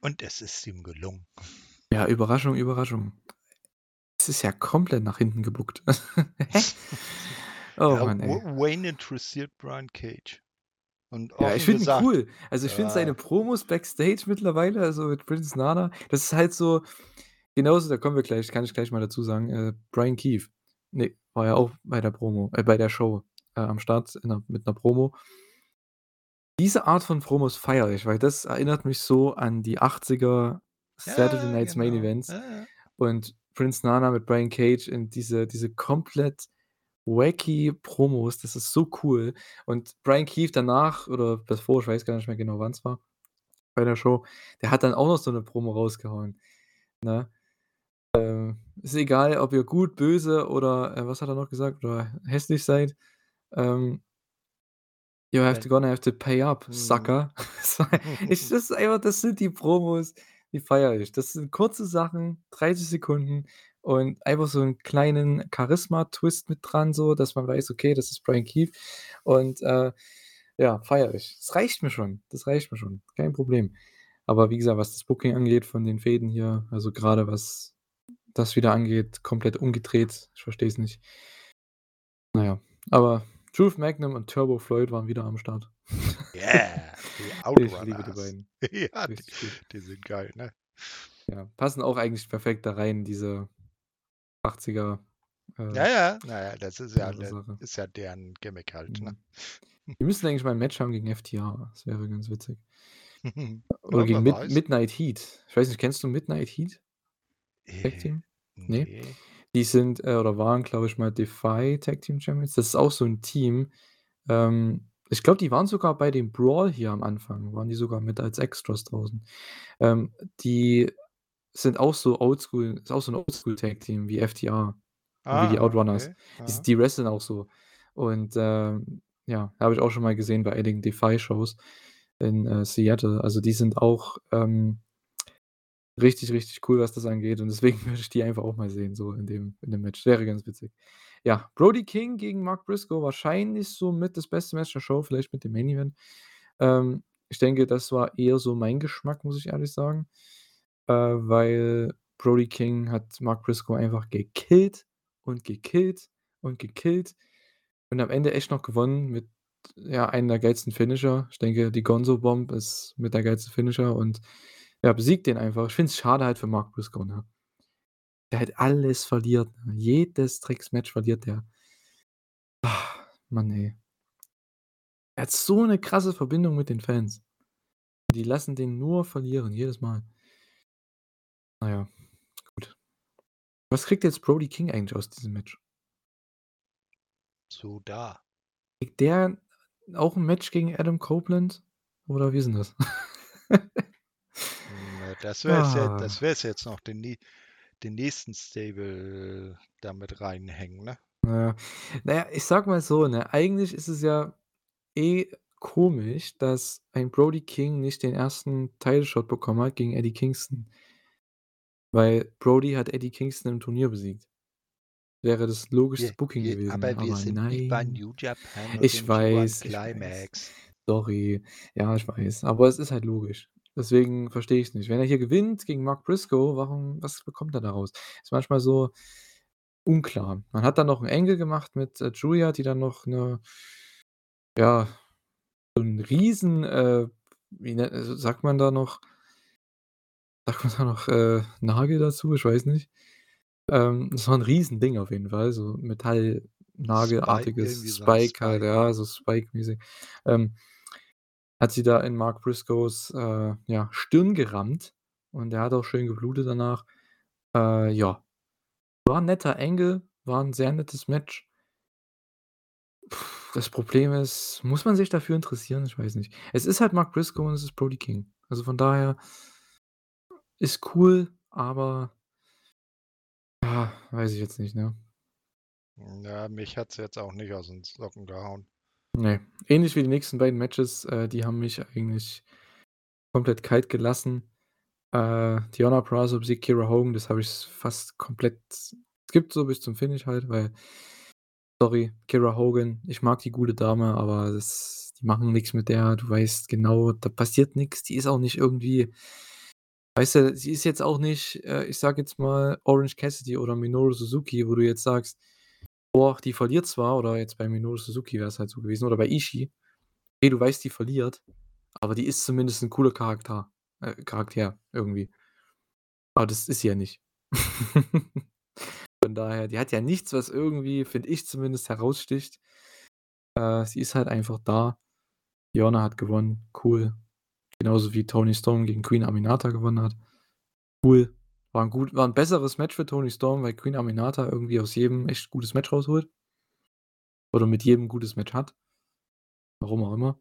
Speaker 2: Und es ist ihm gelungen.
Speaker 1: Ja, Überraschung, Überraschung. Es ist ja komplett nach hinten gebookt. (laughs) Hä? (laughs) Oh
Speaker 2: Ja,
Speaker 1: Mann, ey.
Speaker 2: Wa Wayne interessiert Brian Cage. Und
Speaker 1: Ja, ich finde ihn cool. Also, ich finde seine
Speaker 2: ja.
Speaker 1: Promos backstage mittlerweile, also mit Prince Nana, das ist halt so genauso da kommen wir gleich kann ich gleich mal dazu sagen, äh, Bryan Keith. Ne, war ja auch bei der Promo äh, bei der Show, äh, am Start in 'ner mit 'ner Promo. Diese Art von Promos feiere ich, weil das erinnert mich so an die 80er Saturday
Speaker 2: Ja,
Speaker 1: Night's Main
Speaker 2: genau.
Speaker 1: Events
Speaker 2: Ja, ja.
Speaker 1: und Prince Nana mit Brian Cage in diese diese komplett wacky Promos, das ist so cool. Und Bryan Keith danach oder davor, ich weiß gar nicht mehr genau, wann's war, bei der Show, der hat dann auch noch so 'ne Promo rausgehauen, ne? Ähm, ist egal, ob ihr gut, böse oder, äh, was hat er noch gesagt, oder hässlich seid, ähm „You have to gonna have to pay up,
Speaker 2: Mhm.
Speaker 1: sucker.“ (laughs) Ich (laughs) das ist einfach das sind die Promos, die feiere ich. Das sind kurze Sachen, 30 Sekunden und einfach so 'n kleinen Charisma-Twist mit dran so, dass man weiß, okay, das ist Bryan Keith und, äh, ja, feiere ich. Das reicht mir schon. Das reicht mir schon, kein Problem. Aber wie gesagt, was das Booking angeht von den Fäden hier, also grade was das wieder angeht, komplett umgedreht. Ich verstehe es nicht. Na ja, aber Truth Magnum und Turbo Floyd waren wieder am Start.
Speaker 2: Yeah, die (laughs)
Speaker 1: Ich liebe die beiden. (laughs)
Speaker 2: Ja, die die sind geil, ne?
Speaker 1: Ja, passen auch eigentlich perfekt da rein, diese 80er, äh
Speaker 2: Ja, ja, na ja, das ist ja
Speaker 1: Jahre
Speaker 2: de
Speaker 1: Sache.
Speaker 2: ist ja deren Gimmick halt, ne?
Speaker 1: Mhm. (laughs) Die müssten eigentlich mal 'n Match haben gegen FTR. Das wäre ganz witzig. (laughs) Oder
Speaker 2: Ja,
Speaker 1: gegen Mid
Speaker 2: weiß.
Speaker 1: Midnight Heat. Ich weiß nicht, kennst du Midnight Heat? Tag
Speaker 2: Äh,
Speaker 1: Team? Ne?
Speaker 2: ne.
Speaker 1: Die sind, äh oder waren, glaube ich mal, Defy Tag Team Champions. Das ist auch so 'n Team, ähm, ich glaube, die waren sogar bei dem Brawl hier am Anfang waren die sogar mit als Extras draußen. Ähm, die sind auch so Oldschool ist auch so 'n Oldschool Tag Team wie FTR und wie die
Speaker 2: Ah,
Speaker 1: Outrunners.
Speaker 2: okay.
Speaker 1: Die die wresteln auch so. Und, ähm, ja, habe ich auch schon mal gesehen bei einigen Defy-Shows in, äh, Seattle. Also, die sind auch, ähm richtig, richtig cool, was das angeht und deswegen (laughs) würde ich die einfach auch mal sehen, so in dem in dem Match. Wäre ganz witzig. Ja, Brody King gegen Mark Briscoe, wahrscheinlich somit das beste Match der Show, vielleicht mit dem Main Event. Ähm, ich denke, das war eher so mein Geschmack, muss ich ehrlich sagen, äh, weil Brody King hat Mark Briscoe einfach gekillt und gekillt und gekillt und am Ende echt noch gewonnen mit, ja, einem der geilsten Finisher. Ich denke, die Gonzo Bomb ist mit der geilste Finisher und, ja, besiegt den einfach. Ich finde es schade halt für Mark Briscoe, ne? Der halt alles verliert, ne? Jedes Drecksmatch verliert der. Mann, ey. Er hat so 'ne krasse Verbindung mit den Fans. Die lassen den nur verlieren, jedes Mal. Na ja, gut. Was kriegt jetzt Brody King eigentlich aus diesem Match?
Speaker 2: So da.
Speaker 1: Kriegt der auch 'n Match gegen Adam Copeland oder wie ist 'n das?
Speaker 2: Ne, das wäre es ja das
Speaker 1: Ah.
Speaker 2: wäre es jetzt noch den den nächsten Stable da mit reinhängen, ne?
Speaker 1: Ja. Na ja, ich sage mal so, ne, eigentlich ist es ja eh komisch, dass ein Brody King nicht den 1. Title Shot bekommen hat gegen Eddie Kingston. Weil Brody hat Eddie Kingston im Turnier besiegt. Wäre das logischste
Speaker 2: Wir
Speaker 1: Booking
Speaker 2: wir
Speaker 1: gewesen,
Speaker 2: aber wir sind nicht bei
Speaker 1: nein.
Speaker 2: New Japan und
Speaker 1: Ich
Speaker 2: dem G1
Speaker 1: weiß, ich weiß.
Speaker 2: Climax.
Speaker 1: Sorry. Ja, ich weiß, aber es ist halt logisch. Deswegen verstehe ich's nicht. Wenn er hier gewinnt gegen Mark Briscoe, warum was bekommt er daraus? Ist manchmal so unklar. Man hat dann noch 'n Angle gemacht mit, äh, Julia, die dann noch 'ne ja, so 'n riesen, äh, wie nen äh, sagt man da noch sagt man da noch, äh, Nagel dazu? Ich weiß nicht. Ähm, das war 'n Riesending auf jeden Fall, so
Speaker 2: Spike
Speaker 1: Metallnagelartiges
Speaker 2: 'n
Speaker 1: Spike halt,
Speaker 2: Spike,
Speaker 1: ja, so Spike-mäßig. Ähm hat sie da in Mark Briscoes, äh, ja, Stirn gerammt und der hat auch schön geblutet danach. Äh, ja. War 'n netter Angle, war 'n sehr nettes Match. Das Problem ist, muss man sich dafür interessieren? Ich weiß nicht. Es ist halt Mark Briscoe und es ist Brody King. Also, von daher ist cool, aber ah, weiß ich jetzt nicht, ne?
Speaker 2: Ja, mich hat's jetzt auch nicht aus den Socken gehauen.
Speaker 1: Ne, ähnlich wie die nächsten beiden Matches, äh, die haben mich eigentlich komplett kalt gelassen. Äh, Deonna Purrazzo besiegt Kiera Hogan, das habe ich fast komplett skippt so bis zum Finish halt, weil sorry, Kiera Hogan, ich mag die gute Dame, aber das die machen nix mit der. Du weißt genau, da passiert nix. Die ist auch nicht irgendwie weißt du, sie ist jetzt auch nicht, äh, ich sage jetzt mal, Orange Cassidy oder Minoru Suzuki, wo du jetzt sagst: „Boah, die verliert zwar“ oder jetzt bei Minoru Suzuki wär's halt so gewesen oder bei Ishii. Okay, du weißt, die verliert, aber die ist zumindest 'n cooler Charakter äh, Charakter irgendwie. Aber das ist sie ja nicht. (laughs) Von daher, die hat ja nichts, was irgendwie, finde ich zumindest, heraussticht. Äh, sie ist halt einfach da. Deonna hat gewonnen, cool. Genauso wie Toni Storm gegen Queen Aminata gewonnen hat. Cool. War 'n gut war 'n besseres Match für Toni Storm, weil Queen Aminata irgendwie aus jedem echt gutes Match rausholt. Oder mit jedem gutes Match hat. Warum auch immer.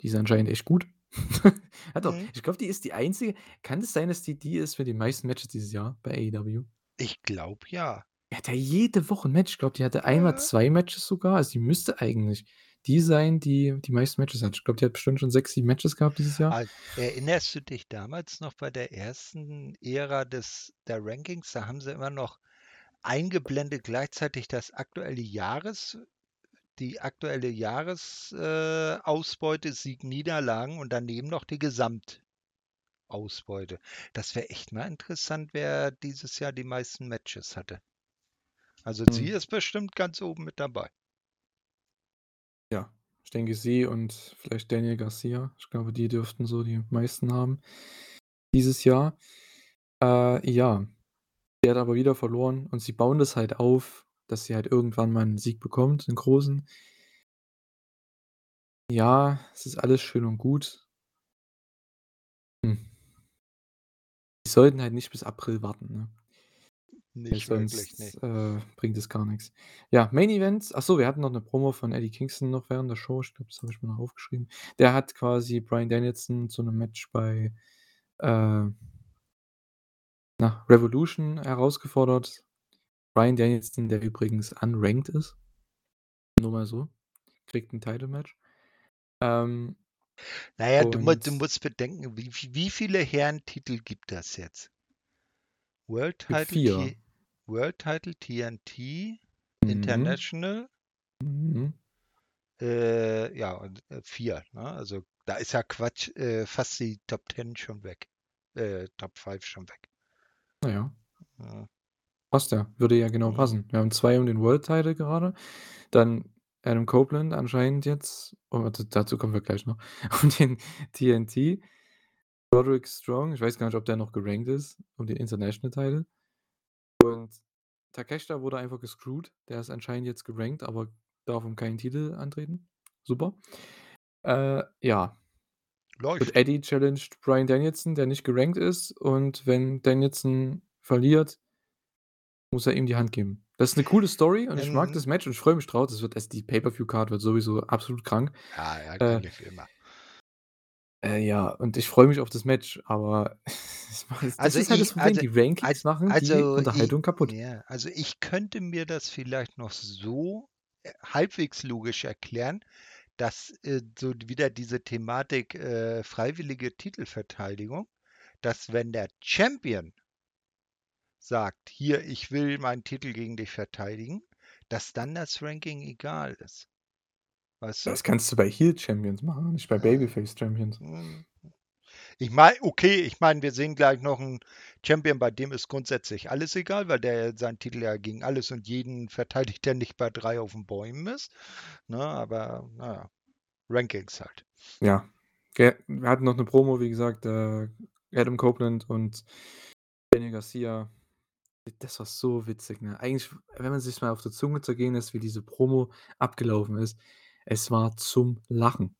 Speaker 1: Die ist anscheinend echt gut. (laughs) Hat doch
Speaker 2: Mhm.
Speaker 1: ich glaube, die ist die einzige kann es sein, dass die die ist mit den meisten Matches dieses Jahr bei AEW?
Speaker 2: Ich glaube, ja.
Speaker 1: Die hat ja jede Woche 'n Match. Ich glaube, die hatte einmal
Speaker 2: Äh.
Speaker 1: 2 Matches sogar. Also, die müsste eigentlich die sein, die die meisten Matches hat. Ich glaube, die hat bestimmt schon 6, 7 Matches gehabt dieses Jahr.
Speaker 2: Ah, erinnerst du dich damals noch bei der ersten Ära des der Rankings? Da haben sie immer noch eingeblendet gleichzeitig das aktuelle Jahres die aktuelle Jahres äh, Sieg, Niederlagen und daneben noch die Gesamtausbeute. Das wäre echt mal interessant, wer dieses Jahr die meisten Matches hatte. Also, sie
Speaker 1: Mhm.
Speaker 2: ist bestimmt ganz oben mit dabei.
Speaker 1: Ja, ich denke, sie und vielleicht Daniel Garcia. Ich glaube, die dürften so die meisten haben dieses Jahr. Äh, ja. Der hat aber wieder verloren und sie bauen das halt auf, dass sie halt irgendwann mal 'n Sieg bekommt, 'n großen. Ja, es ist alles schön und gut. Hm. Die sollten halt nicht bis April warten, ne?
Speaker 2: Nicht wirklich, ne.
Speaker 1: sonst, äh, bringt es gar nix. Ja, Main Event. Ach so, wir hatten noch 'ne Promo von Eddie Kingston noch während der Show. Ich glaube, das habe ich mir noch aufgeschrieben. Der hat quasi Bryan Danielson zu 'nem Match bei, äh na, Revolution herausgefordert. Bryan Danielson, der übrigens unranked ist. Nur mal so. Kriegt 'n Title Match. Ähm
Speaker 2: Na ja, du du musst bedenken, wie wie viele Herrentitel gibt das jetzt? World Title,
Speaker 1: 4.
Speaker 2: World Title, TNT,
Speaker 1: Mhm.
Speaker 2: International
Speaker 1: Mhm.
Speaker 2: äh, ja, und, äh, 4, ne? Also, da ist ja Quatsch, äh, fast die Top 10 schon weg. Äh, Top 5 schon weg.
Speaker 1: Na ja.
Speaker 2: Mhm.
Speaker 1: Passt ja, würde ja genau
Speaker 2: Mhm.
Speaker 1: passen. Wir haben 2 um den World Title gerade. Dann Adam Copeland anscheinend jetzt oh, dazu kommen wir gleich noch. (laughs) Um den TNT. Roderick Strong, ich weiß gar nicht, ob der noch gerankt ist, um den International Title. Und Takeshita wurde einfach gescrewed. Der ist anscheinend jetzt gerankt, aber darf um keinen Titel antreten. Super. Äh, ja. Und
Speaker 2: Läuft.
Speaker 1: Eddie challenged Bryan Danielson, der nicht gerankt ist. Und wenn Danielson verliert muss er ihm die Hand geben. Das ist 'ne coole Story und ich mag
Speaker 2: Ähm
Speaker 1: das Match und ich freue mich drauf. Das wird also, die Pay-per-View-Card wird sowieso absolut krank.
Speaker 2: Ja,
Speaker 1: Äh
Speaker 2: ärgerlich wie immer.
Speaker 1: Äh, ja, und ich freue mich auf das Match, aber (laughs) das
Speaker 2: Also,
Speaker 1: ist halt das
Speaker 2: ich
Speaker 1: Problem.
Speaker 2: also
Speaker 1: Die Rankings
Speaker 2: als
Speaker 1: machen die
Speaker 2: also, i
Speaker 1: Unterhaltung kaputt.
Speaker 2: ja, also, ich könnte mir das vielleicht noch so, äh, halbwegs logisch erklären, dass, äh, so wieder diese Thematik, äh, freiwillige Titelverteidigung, dass wenn der Champion sagt: „Hier, ich will meinen Titel gegen dich verteidigen“, dass dann das Ranking egal ist. Weißt du?
Speaker 1: Das kannst du bei Heel Champions machen, nicht bei Babyface Champions.
Speaker 2: Ich meine okay, ich meine, wir sehen gleich noch 'n Champion, bei dem ist grundsätzlich alles egal, weil der seinen Titel ja gegen alles und jeden verteidigt, der nicht bei 3 auf 'n Bäumen ist, ne? Aber na ja, Rankings halt.
Speaker 1: Ja. Wir hatten noch 'ne Promo, wie gesagt, äh, Adam Copeland und Daniel Garcia. Das war so witzig, ne? Eigentlich, wenn man sich's mal auf der Zunge zergehen lässt, wie diese Promo abgelaufen ist, es war zum Lachen.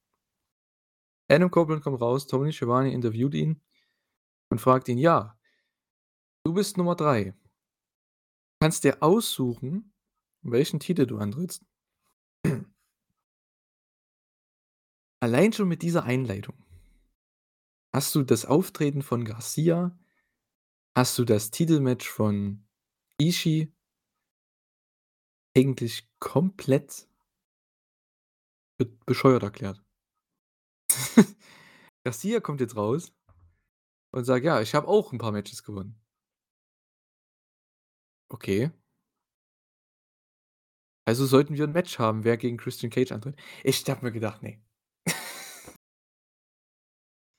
Speaker 1: Adam Copeland kommt raus, Tony Schiavone interviewt ihn und fragt ihn: „Ja, du bist Nummer 3. Kannst dir aussuchen, welchen Titel du antrittst?“ (clears throat) Allein schon mit dieser Einleitung hast du das Auftreten von Garcia, hast du das Titelmatch von Ishii eigentlich komplett be bescheuert erklärt. (laughs) Garcia kommt jetzt raus und sagt: „Ja, ich habe auch 'n paar Matches gewonnen.“ Okay. Also sollten wir 'n Match haben, wer gegen Christian Cage antritt. Ich habe mir gedacht: „Ne.“ (laughs)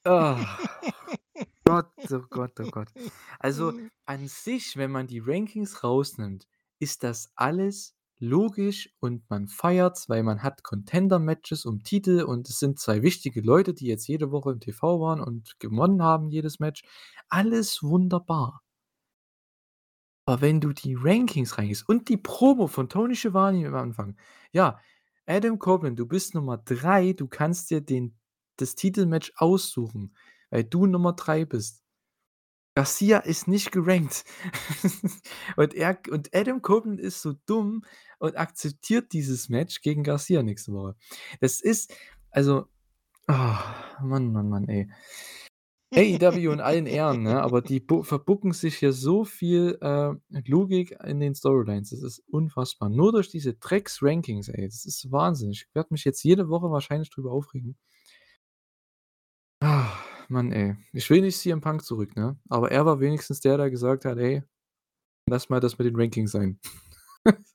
Speaker 1: Ah. (laughs) Gott, oh Gott, oh Gott. Also, an sich, wenn man die Rankings rausnimmt, ist das alles logisch und man feiert's, weil man hat Contender-Matches um Titel und es sind 2 wichtige Leute, die jetzt jede Woche im TV waren und gewonnen haben jedes Match. Alles wunderbar. Aber wenn du die Rankings reingehst und die Promo von Tony Schiavone am Anfang. Ja, Adam Copeland, du bist Nummer 3, du kannst dir den das Titelmatch aussuchen, weil du Nummer 3 bist. Garcia ist nicht gerankt. (laughs) Und er und Adam Copeland ist so dumm und akzeptiert dieses Match gegen Garcia nächste Woche. Das ist also, ah, Mann, Mann, Mann, ey. AEW in allen Ehren, ne, aber die bu verbucken sich hier so viel, äh, Logik in den Storylines. Das ist unfassbar. Nur durch diese Drecks-Rankings, ey. Das ist Wahnsinn. Ich werde mich jetzt jede Woche wahrscheinlich drüber aufregen. Mann, ey. Ich will nicht CM Punk zurück, ne? Aber er war wenigstens der, der gesagt hat: „Ey, lass mal das mit den Rankings sein.“ (laughs)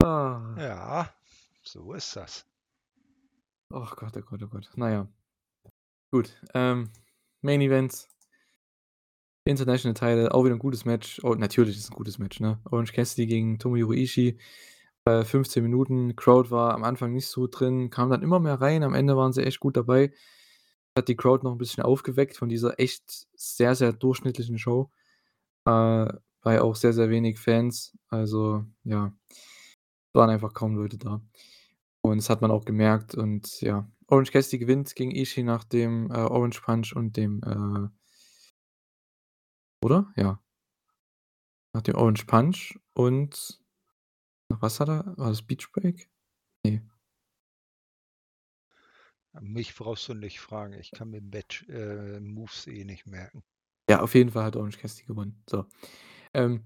Speaker 1: Ah.
Speaker 2: Ja, so ist das.
Speaker 1: Ach Gott, oh Gott, oh Gott. Na ja. Gut, ähm, Main Event. International Title, auch wieder 'n gutes Match. Oh, natürlich ist es 'n gutes Match, ne? Orange Cassidy gegen Tomohiro Ishii. Äh, 15 Minuten. Crowd war am Anfang nicht so drin, kam dann immer mehr rein. Am Ende waren sie echt gut dabei. Hat die Crowd noch 'n bisschen aufgeweckt von dieser echt sehr, sehr durchschnittlichen Show. Äh, ja auch sehr, sehr wenig Fans. Also, ja, waren einfach kaum Leute da. Und das hat man auch gemerkt und ja, Orange Cassidy gewinnt gegen Ishii nach dem, äh, Orange Punch und dem, äh oder? Ja. Nach dem Orange Punch und was hat er? War das Beach Break? Ne.
Speaker 2: Mich brauchst du nicht fragen. Ich kann mir Match äh, Moves eh nicht merken.
Speaker 1: Ja, auf jeden Fall hat Orange Cassidy gewonnen. So. Ähm,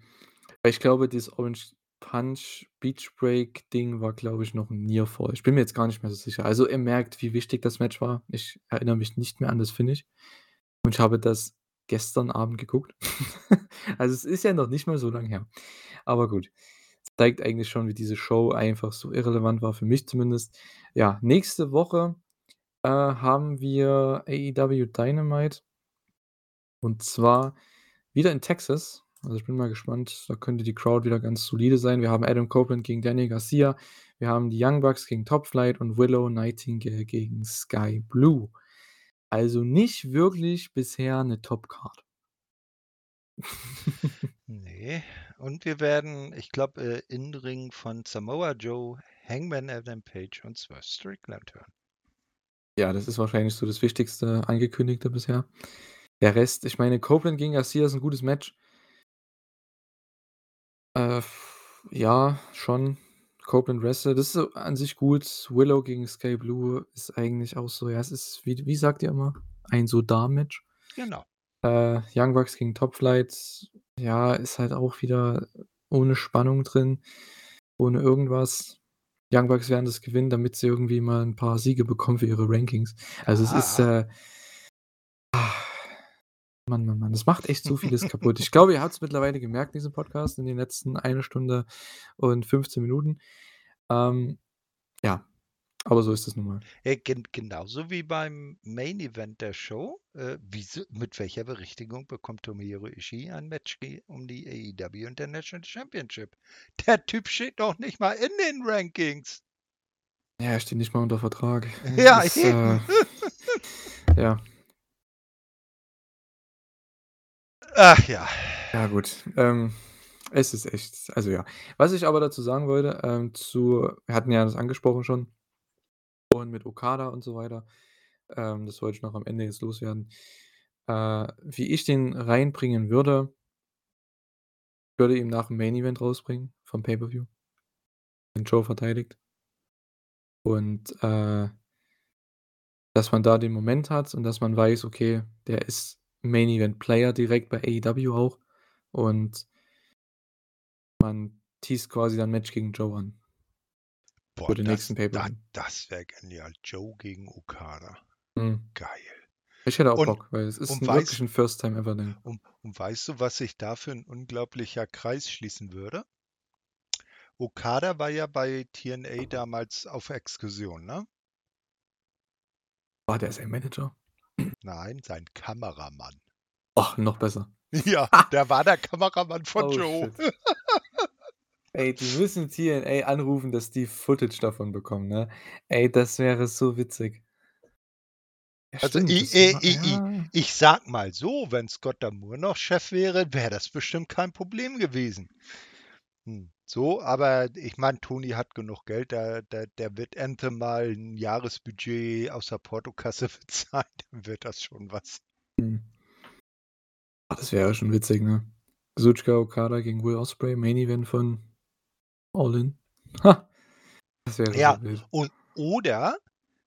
Speaker 1: ich glaube, dieses Orange Punch Beach Break Ding war, glaube ich, noch 'n Near Fall. Ich bin mir jetzt gar nicht mehr so sicher. Also, ihr merkt, wie wichtig das Match war. Ich erinnere mich nicht mehr an das Finish. Und ich habe das gestern Abend geguckt. (laughs) Also, es ist ja noch nicht mal so lang her. Aber gut. Zeigt eigentlich schon, wie diese Show einfach so irrelevant war, für mich zumindest. Ja, nächste Woche, äh, haben wir AEW Dynamite. Und zwar wieder in Texas. Also, ich bin mal gespannt. Da könnte die Crowd wieder ganz solide sein. Wir haben Adam Copeland gegen Danny Garcia. Wir haben die Young Bucks gegen Top Flight und Willow Nightingale gegen Sky Blue. Also, nicht wirklich bisher 'ne Top-Card. (laughs)
Speaker 2: Ne, und wir werden, ich glaube, äh, In-Ring von Samoa Joe, Hangman Adam Page und Swerve Strickland hören.
Speaker 1: Ja, das ist wahrscheinlich so das Wichtigste Angekündigte bisher. Der Rest ich meine, Copeland gegen Garcia ist 'n gutes Match. Äh, ja, schon. Copeland wrestelt. Das ist an sich gut. Willow gegen Sky Blue ist eigentlich auch so ja, es ist wie wie sagt ihr immer? Ein so da-Match.
Speaker 2: Genau.
Speaker 1: Äh, Young Bucks gegen Top Flight, ja, ist halt auch wieder ohne Spannung drin, ohne irgendwas. Young Bucks werden das gewinnen, damit sie irgendwie mal 'n paar Siege bekommen für ihre Rankings. Also, es ist,
Speaker 2: Ah.
Speaker 1: äh Mann, Mann, Mann, das macht echt so vieles kaputt. Ich glaube, ihr habt's mittlerweile gemerkt in diesem Podcast in den letzten 1 Stunde und 15 Minuten. Ähm, ja, aber so ist das nun mal.
Speaker 2: Äh, gen genauso wie beim Main Event der Show. Äh, wieso mit welcher Berechtigung bekommt Tomohiro Ishii ein Match um die AEW International Championship? Der Typ steht noch nicht mal in den Rankings.
Speaker 1: Ja, er steht nicht mal unter Vertrag. (laughs)
Speaker 2: Ja,
Speaker 1: Das ist,
Speaker 2: eben.
Speaker 1: äh (laughs) ja.
Speaker 2: Ach ja.
Speaker 1: Ja gut, ähm, es ist echt also ja. Was ich aber dazu sagen wollte, ähm, zu wir hatten ja das angesprochen schon vorhin mit Okada und so weiter. ähm, das wollte ich noch am Ende jetzt loswerden. Äh, wie ich den reinbringen würde würde ihn nach dem Main Event rausbringen vom Pay-per-View. Wenn Joe verteidigt. Und, äh dass man da den Moment hat und dass man weiß, okay, der ist Main Event Player direkt bei AEW auch und man teast quasi dann Match gegen Joe an.
Speaker 2: Boah,
Speaker 1: Für den
Speaker 2: das
Speaker 1: nächsten
Speaker 2: da
Speaker 1: Pay-per-View.
Speaker 2: das wäre genial. Joe gegen Okada.
Speaker 1: Mhm.
Speaker 2: Geil.
Speaker 1: Ich hätte auch
Speaker 2: Und
Speaker 1: Bock, weil es ist
Speaker 2: und
Speaker 1: 'n
Speaker 2: weißt
Speaker 1: wirklich 'n First Time Ever Ding.
Speaker 2: und und weißt du, was sich da für 'n unglaublicher Kreis schließen würde? Okada war ja bei TNA damals auf Exkursion, ne?
Speaker 1: War der sein Manager?
Speaker 2: Nein, sein Kameramann.
Speaker 1: Ach, noch besser.
Speaker 2: Ja, der war der Kameramann von
Speaker 1: Oh,
Speaker 2: Joe. (laughs)
Speaker 1: Ey, die müssen TNA anrufen, dass die Footage davon bekommen, ne? Ey, das wäre so witzig. Ja,
Speaker 2: Also,
Speaker 1: stimmt,
Speaker 2: i
Speaker 1: das
Speaker 2: äh,
Speaker 1: war
Speaker 2: i i
Speaker 1: ja.
Speaker 2: ich sage mal so, wenn Scott D'Amore noch Chef wäre, wäre das bestimmt kein Problem gewesen. Hm, so, aber ich meine, Tony hat genug Geld, der der der wird Anthem mal 'n Jahresbudget aus der Portokasse (laughs) bezahlen, dann wird das schon was.
Speaker 1: Ah, das wäre schon witzig, ne? Kazuchika Okada gegen Will Ospreay, Main Event von All In. Ha! Das wäre
Speaker 2: Ja,
Speaker 1: so
Speaker 2: und oder,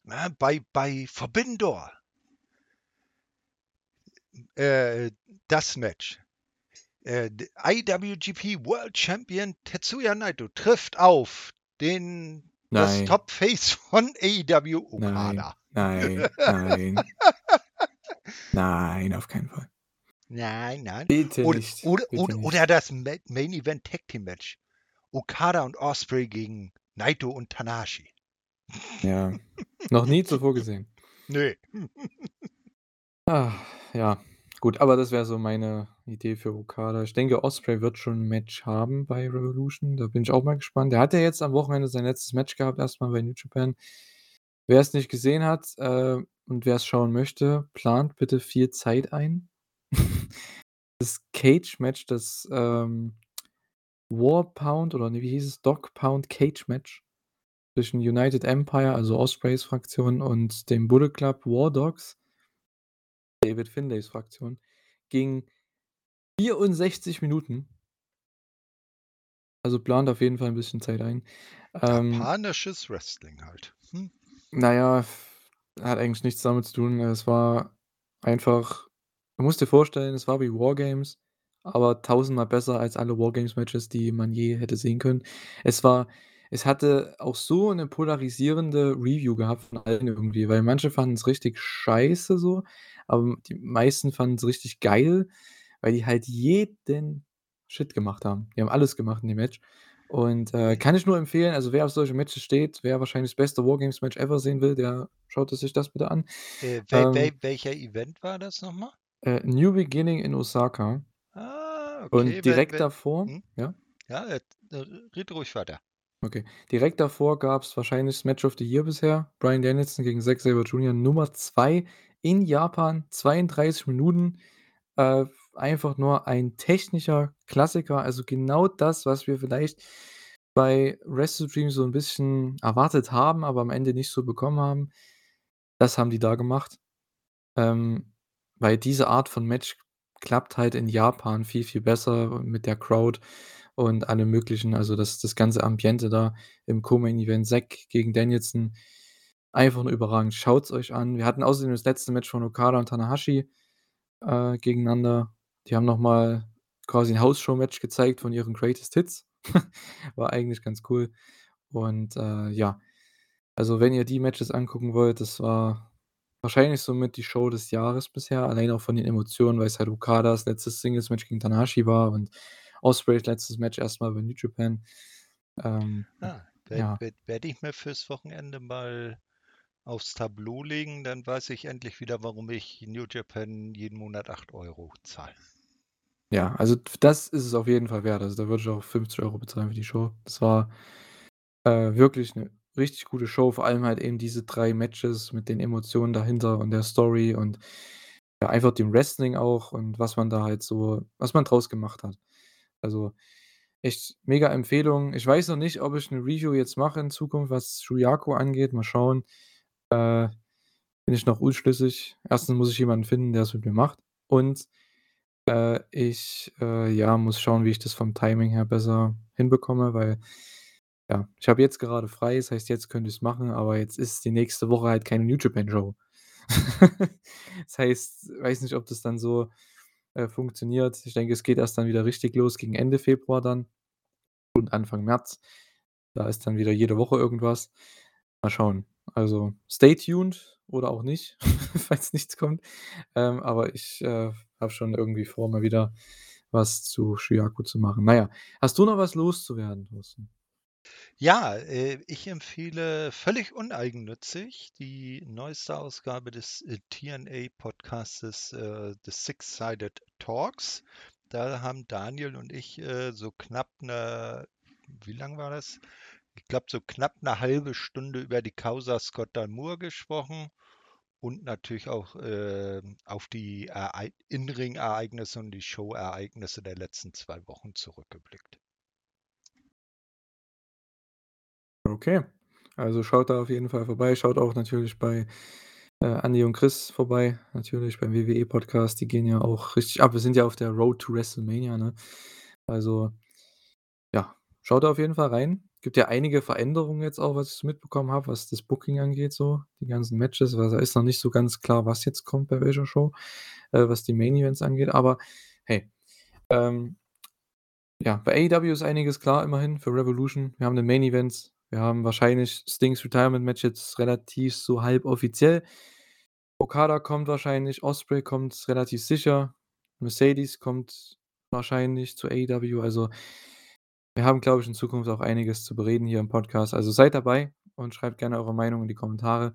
Speaker 2: ne, bei bei Forbidden Door. Äh, das Match. Äh, IWGP World Champion Tetsuya Naito trifft auf den das
Speaker 1: Nein.
Speaker 2: Top Face von AEW,
Speaker 1: Nein,
Speaker 2: Okada.
Speaker 1: nein, nein. (laughs) Nein, auf keinen Fall.
Speaker 2: Nein, nein.
Speaker 1: Bitte
Speaker 2: Oder
Speaker 1: nicht,
Speaker 2: oder
Speaker 1: bitte
Speaker 2: oder
Speaker 1: nicht.
Speaker 2: oder das Ma Main Event Tag Team Match. Okada und Ospreay gegen Naito und Tanahashi.
Speaker 1: Ja, (laughs) noch nie zuvor gesehen.
Speaker 2: Ne.
Speaker 1: Ah, ja, gut, aber das wäre so meine Idee für Okada. Ich denke, Ospreay wird schon 'n Match haben bei Revolution, da bin ich auch mal gespannt. Der hat ja jetzt am Wochenende sein letztes Match gehabt erst mal bei New Japan. Wer's nicht gesehen hat, äh, und wer's schauen möchte, plant bitte viel Zeit ein. (laughs) Das Cage-Match, das, ähm, War Pound oder ne, wie hieß es? Dog Pound Cage Match zwischen United Empire, also Ospreays Fraktion und dem Bullet Club War Dogs David Finlays Fraktion, ging 64 Minuten. Also, plant auf jeden Fall 'n bisschen Zeit ein. Ähm
Speaker 2: Japanisches Wrestling halt. Hm.
Speaker 1: Na ja, hat eigentlich nichts damit zu tun. Es war einfach du musst dir vorstellen, es war wie War Games, aber tausendmal besser als alle War Games Matches, die man je hätte sehen können. Es war es hatte auch so 'ne polarisierende Review gehabt von allen irgendwie, weil manche fanden's richtig scheiße so, aber die meisten fanden's richtig geil, weil die halt jeden Shit gemacht haben. Die haben alles gemacht in dem Match und, äh, kann ich nur empfehlen. Also, wer auf solche Matches steht, wer wahrscheinlich das beste War Games Match ever sehen will, der schaut sich das bitte an.
Speaker 2: Äh, wel wel
Speaker 1: Ähm
Speaker 2: welcher Event war das noch mal?
Speaker 1: Äh, New Beginning in Osaka.
Speaker 2: Ah,
Speaker 1: Und
Speaker 2: okay, wenn
Speaker 1: direkt
Speaker 2: wenn
Speaker 1: davor
Speaker 2: hm?
Speaker 1: ja?
Speaker 2: Ja, äh, äh, red ruhig weiter.
Speaker 1: Okay. Direkt davor gab's wahrscheinlich das Match of the Year bisher. Bryan Danielson gegen Zack Sabre Jr. Nummer 2 in Japan, 32 Minuten. Äh, einfach nur ein technischer Klassiker, also genau das, was wir vielleicht bei WrestleDream so 'n bisschen erwartet haben, aber am Ende nicht so bekommen haben. Das haben die da gemacht. Ähm, weil diese Art von Match klappt halt in Japan viel, viel besser mit der Crowd und allem Möglichen. Also, das das ganze Ambiente da im Co-Main Event, Zack gegen Danielson, einfach nur überragend. Schaut's euch an. Wir hatten außerdem das letzte Match von Okada und Tanahashi, äh, gegeneinander. Die haben noch mal quasi 'n House-Show-Match gezeigt von ihren Greatest Hits. (laughs) War eigentlich ganz cool und, äh, ja. Also, wenn ihr die Matches angucken wollt, das war wahrscheinlich somit die Show des Jahres bisher, allein auch von den Emotionen, weil's halt Okadas letztes Singles-Match gegen Tanahashi war und Ospreays letztes Match erst mal bei New Japan. Ähm,
Speaker 2: Ah, werd
Speaker 1: ja.
Speaker 2: werd werde ich mir fürs Wochenende mal aufs Tableau legen, dann weiß ich endlich wieder, warum ich New Japan jeden Monat 8 € zahle.
Speaker 1: Ja, also das ist es auf jeden Fall wert. Also, da würde ich auch 50 € bezahlen für die Show. Das war, äh, wirklich 'ne richtig gute Show, vor allem halt eben diese 3 Matches mit den Emotionen dahinter und der Story und ja, einfach dem Wrestling auch und was man da halt so was man draus gemacht hat. Also, echt mega Empfehlung. Ich weiß noch nicht, ob ich 'ne Review jetzt mache in Zukunft, was Shuyaku angeht, mal schauen. Äh, bin ich noch unschlüssig. Erstens muss ich jemanden finden, der es mit mir macht und, äh, ich, äh, ja, muss schauen, wie ich das vom Timing her besser hinbekomme, weil, ja, ich habe jetzt gerade frei, das heißt, jetzt könnte ich's machen, aber jetzt ist die nächste Woche halt keine New Japan Show. Das heißt, weiß nicht, ob das dann so, äh, funktioniert. Ich denke, es geht erst dann wieder richtig los gegen Ende Februar dann und Anfang März. Da ist dann wieder jede Woche irgendwas. Mal schauen. Also, stay tuned oder auch nicht, (laughs) falls nichts kommt. Ähm, aber ich, äh, habe schon irgendwie vor, mal wieder was zu Shuyaku zu machen. Na ja, hast du noch was loszuwerden, Thorsten?
Speaker 2: Ja, äh, ich empfehle völlig uneigennützig die neueste Ausgabe des, äh, TNA-Podcastes, äh, The Six-Sided Talks. Da haben Daniel und ich, so knapp 'ne wie lang war das? Ich glaube, so knapp eine halbe Stunde über die Causa Scott D'Amour gesprochen und natürlich auch, auf die Erei In-Ring-Ereignisse und die Show-Ereignisse der letzten 2 Wochen zurückgeblickt.
Speaker 1: Okay, also schaut da auf jeden Fall vorbei. Schaut auch natürlich bei, äh, Andi und Chris vorbei, natürlich beim WWE-Podcast. Die gehen ja auch richtig ab. Wir sind ja auf der Road to WrestleMania, ne? Also, ja, schaut da auf jeden Fall rein. Gibt ja einige Veränderungen jetzt auch, was ich mitbekommen habe, was das Booking angeht so, die ganzen Matches, da ist noch nicht so ganz klar, was jetzt kommt bei welcher Show, äh, was die Main Events angeht. Aber hey, ähm ja, bei AEW ist einiges klar immerhin für Revolution. Wir haben den Main Events. Wir haben wahrscheinlich Stings Retirement Match jetzt relativ so halboffiziell. Okada kommt wahrscheinlich, Ospreay kommt relativ sicher, Mercedes kommt wahrscheinlich zu AEW. Also, wir haben, glaube ich, in Zukunft auch einiges zu bereden hier im Podcast. Also, seid dabei und schreibt gerne eure Meinung in die Kommentare.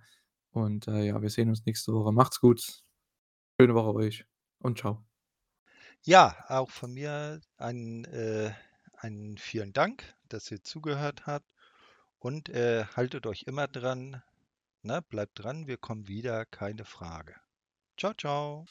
Speaker 1: Und, äh, ja, wir sehen uns nächste Woche. Macht's gut. Schöne Woche euch und tschau.
Speaker 2: Ja, auch von mir einen, äh einen vielen Dank, dass ihr zugehört habt und, äh, haltet euch immer dran, ne? Bleibt dran, wir kommen wieder, keine Frage. Tschau, tschau.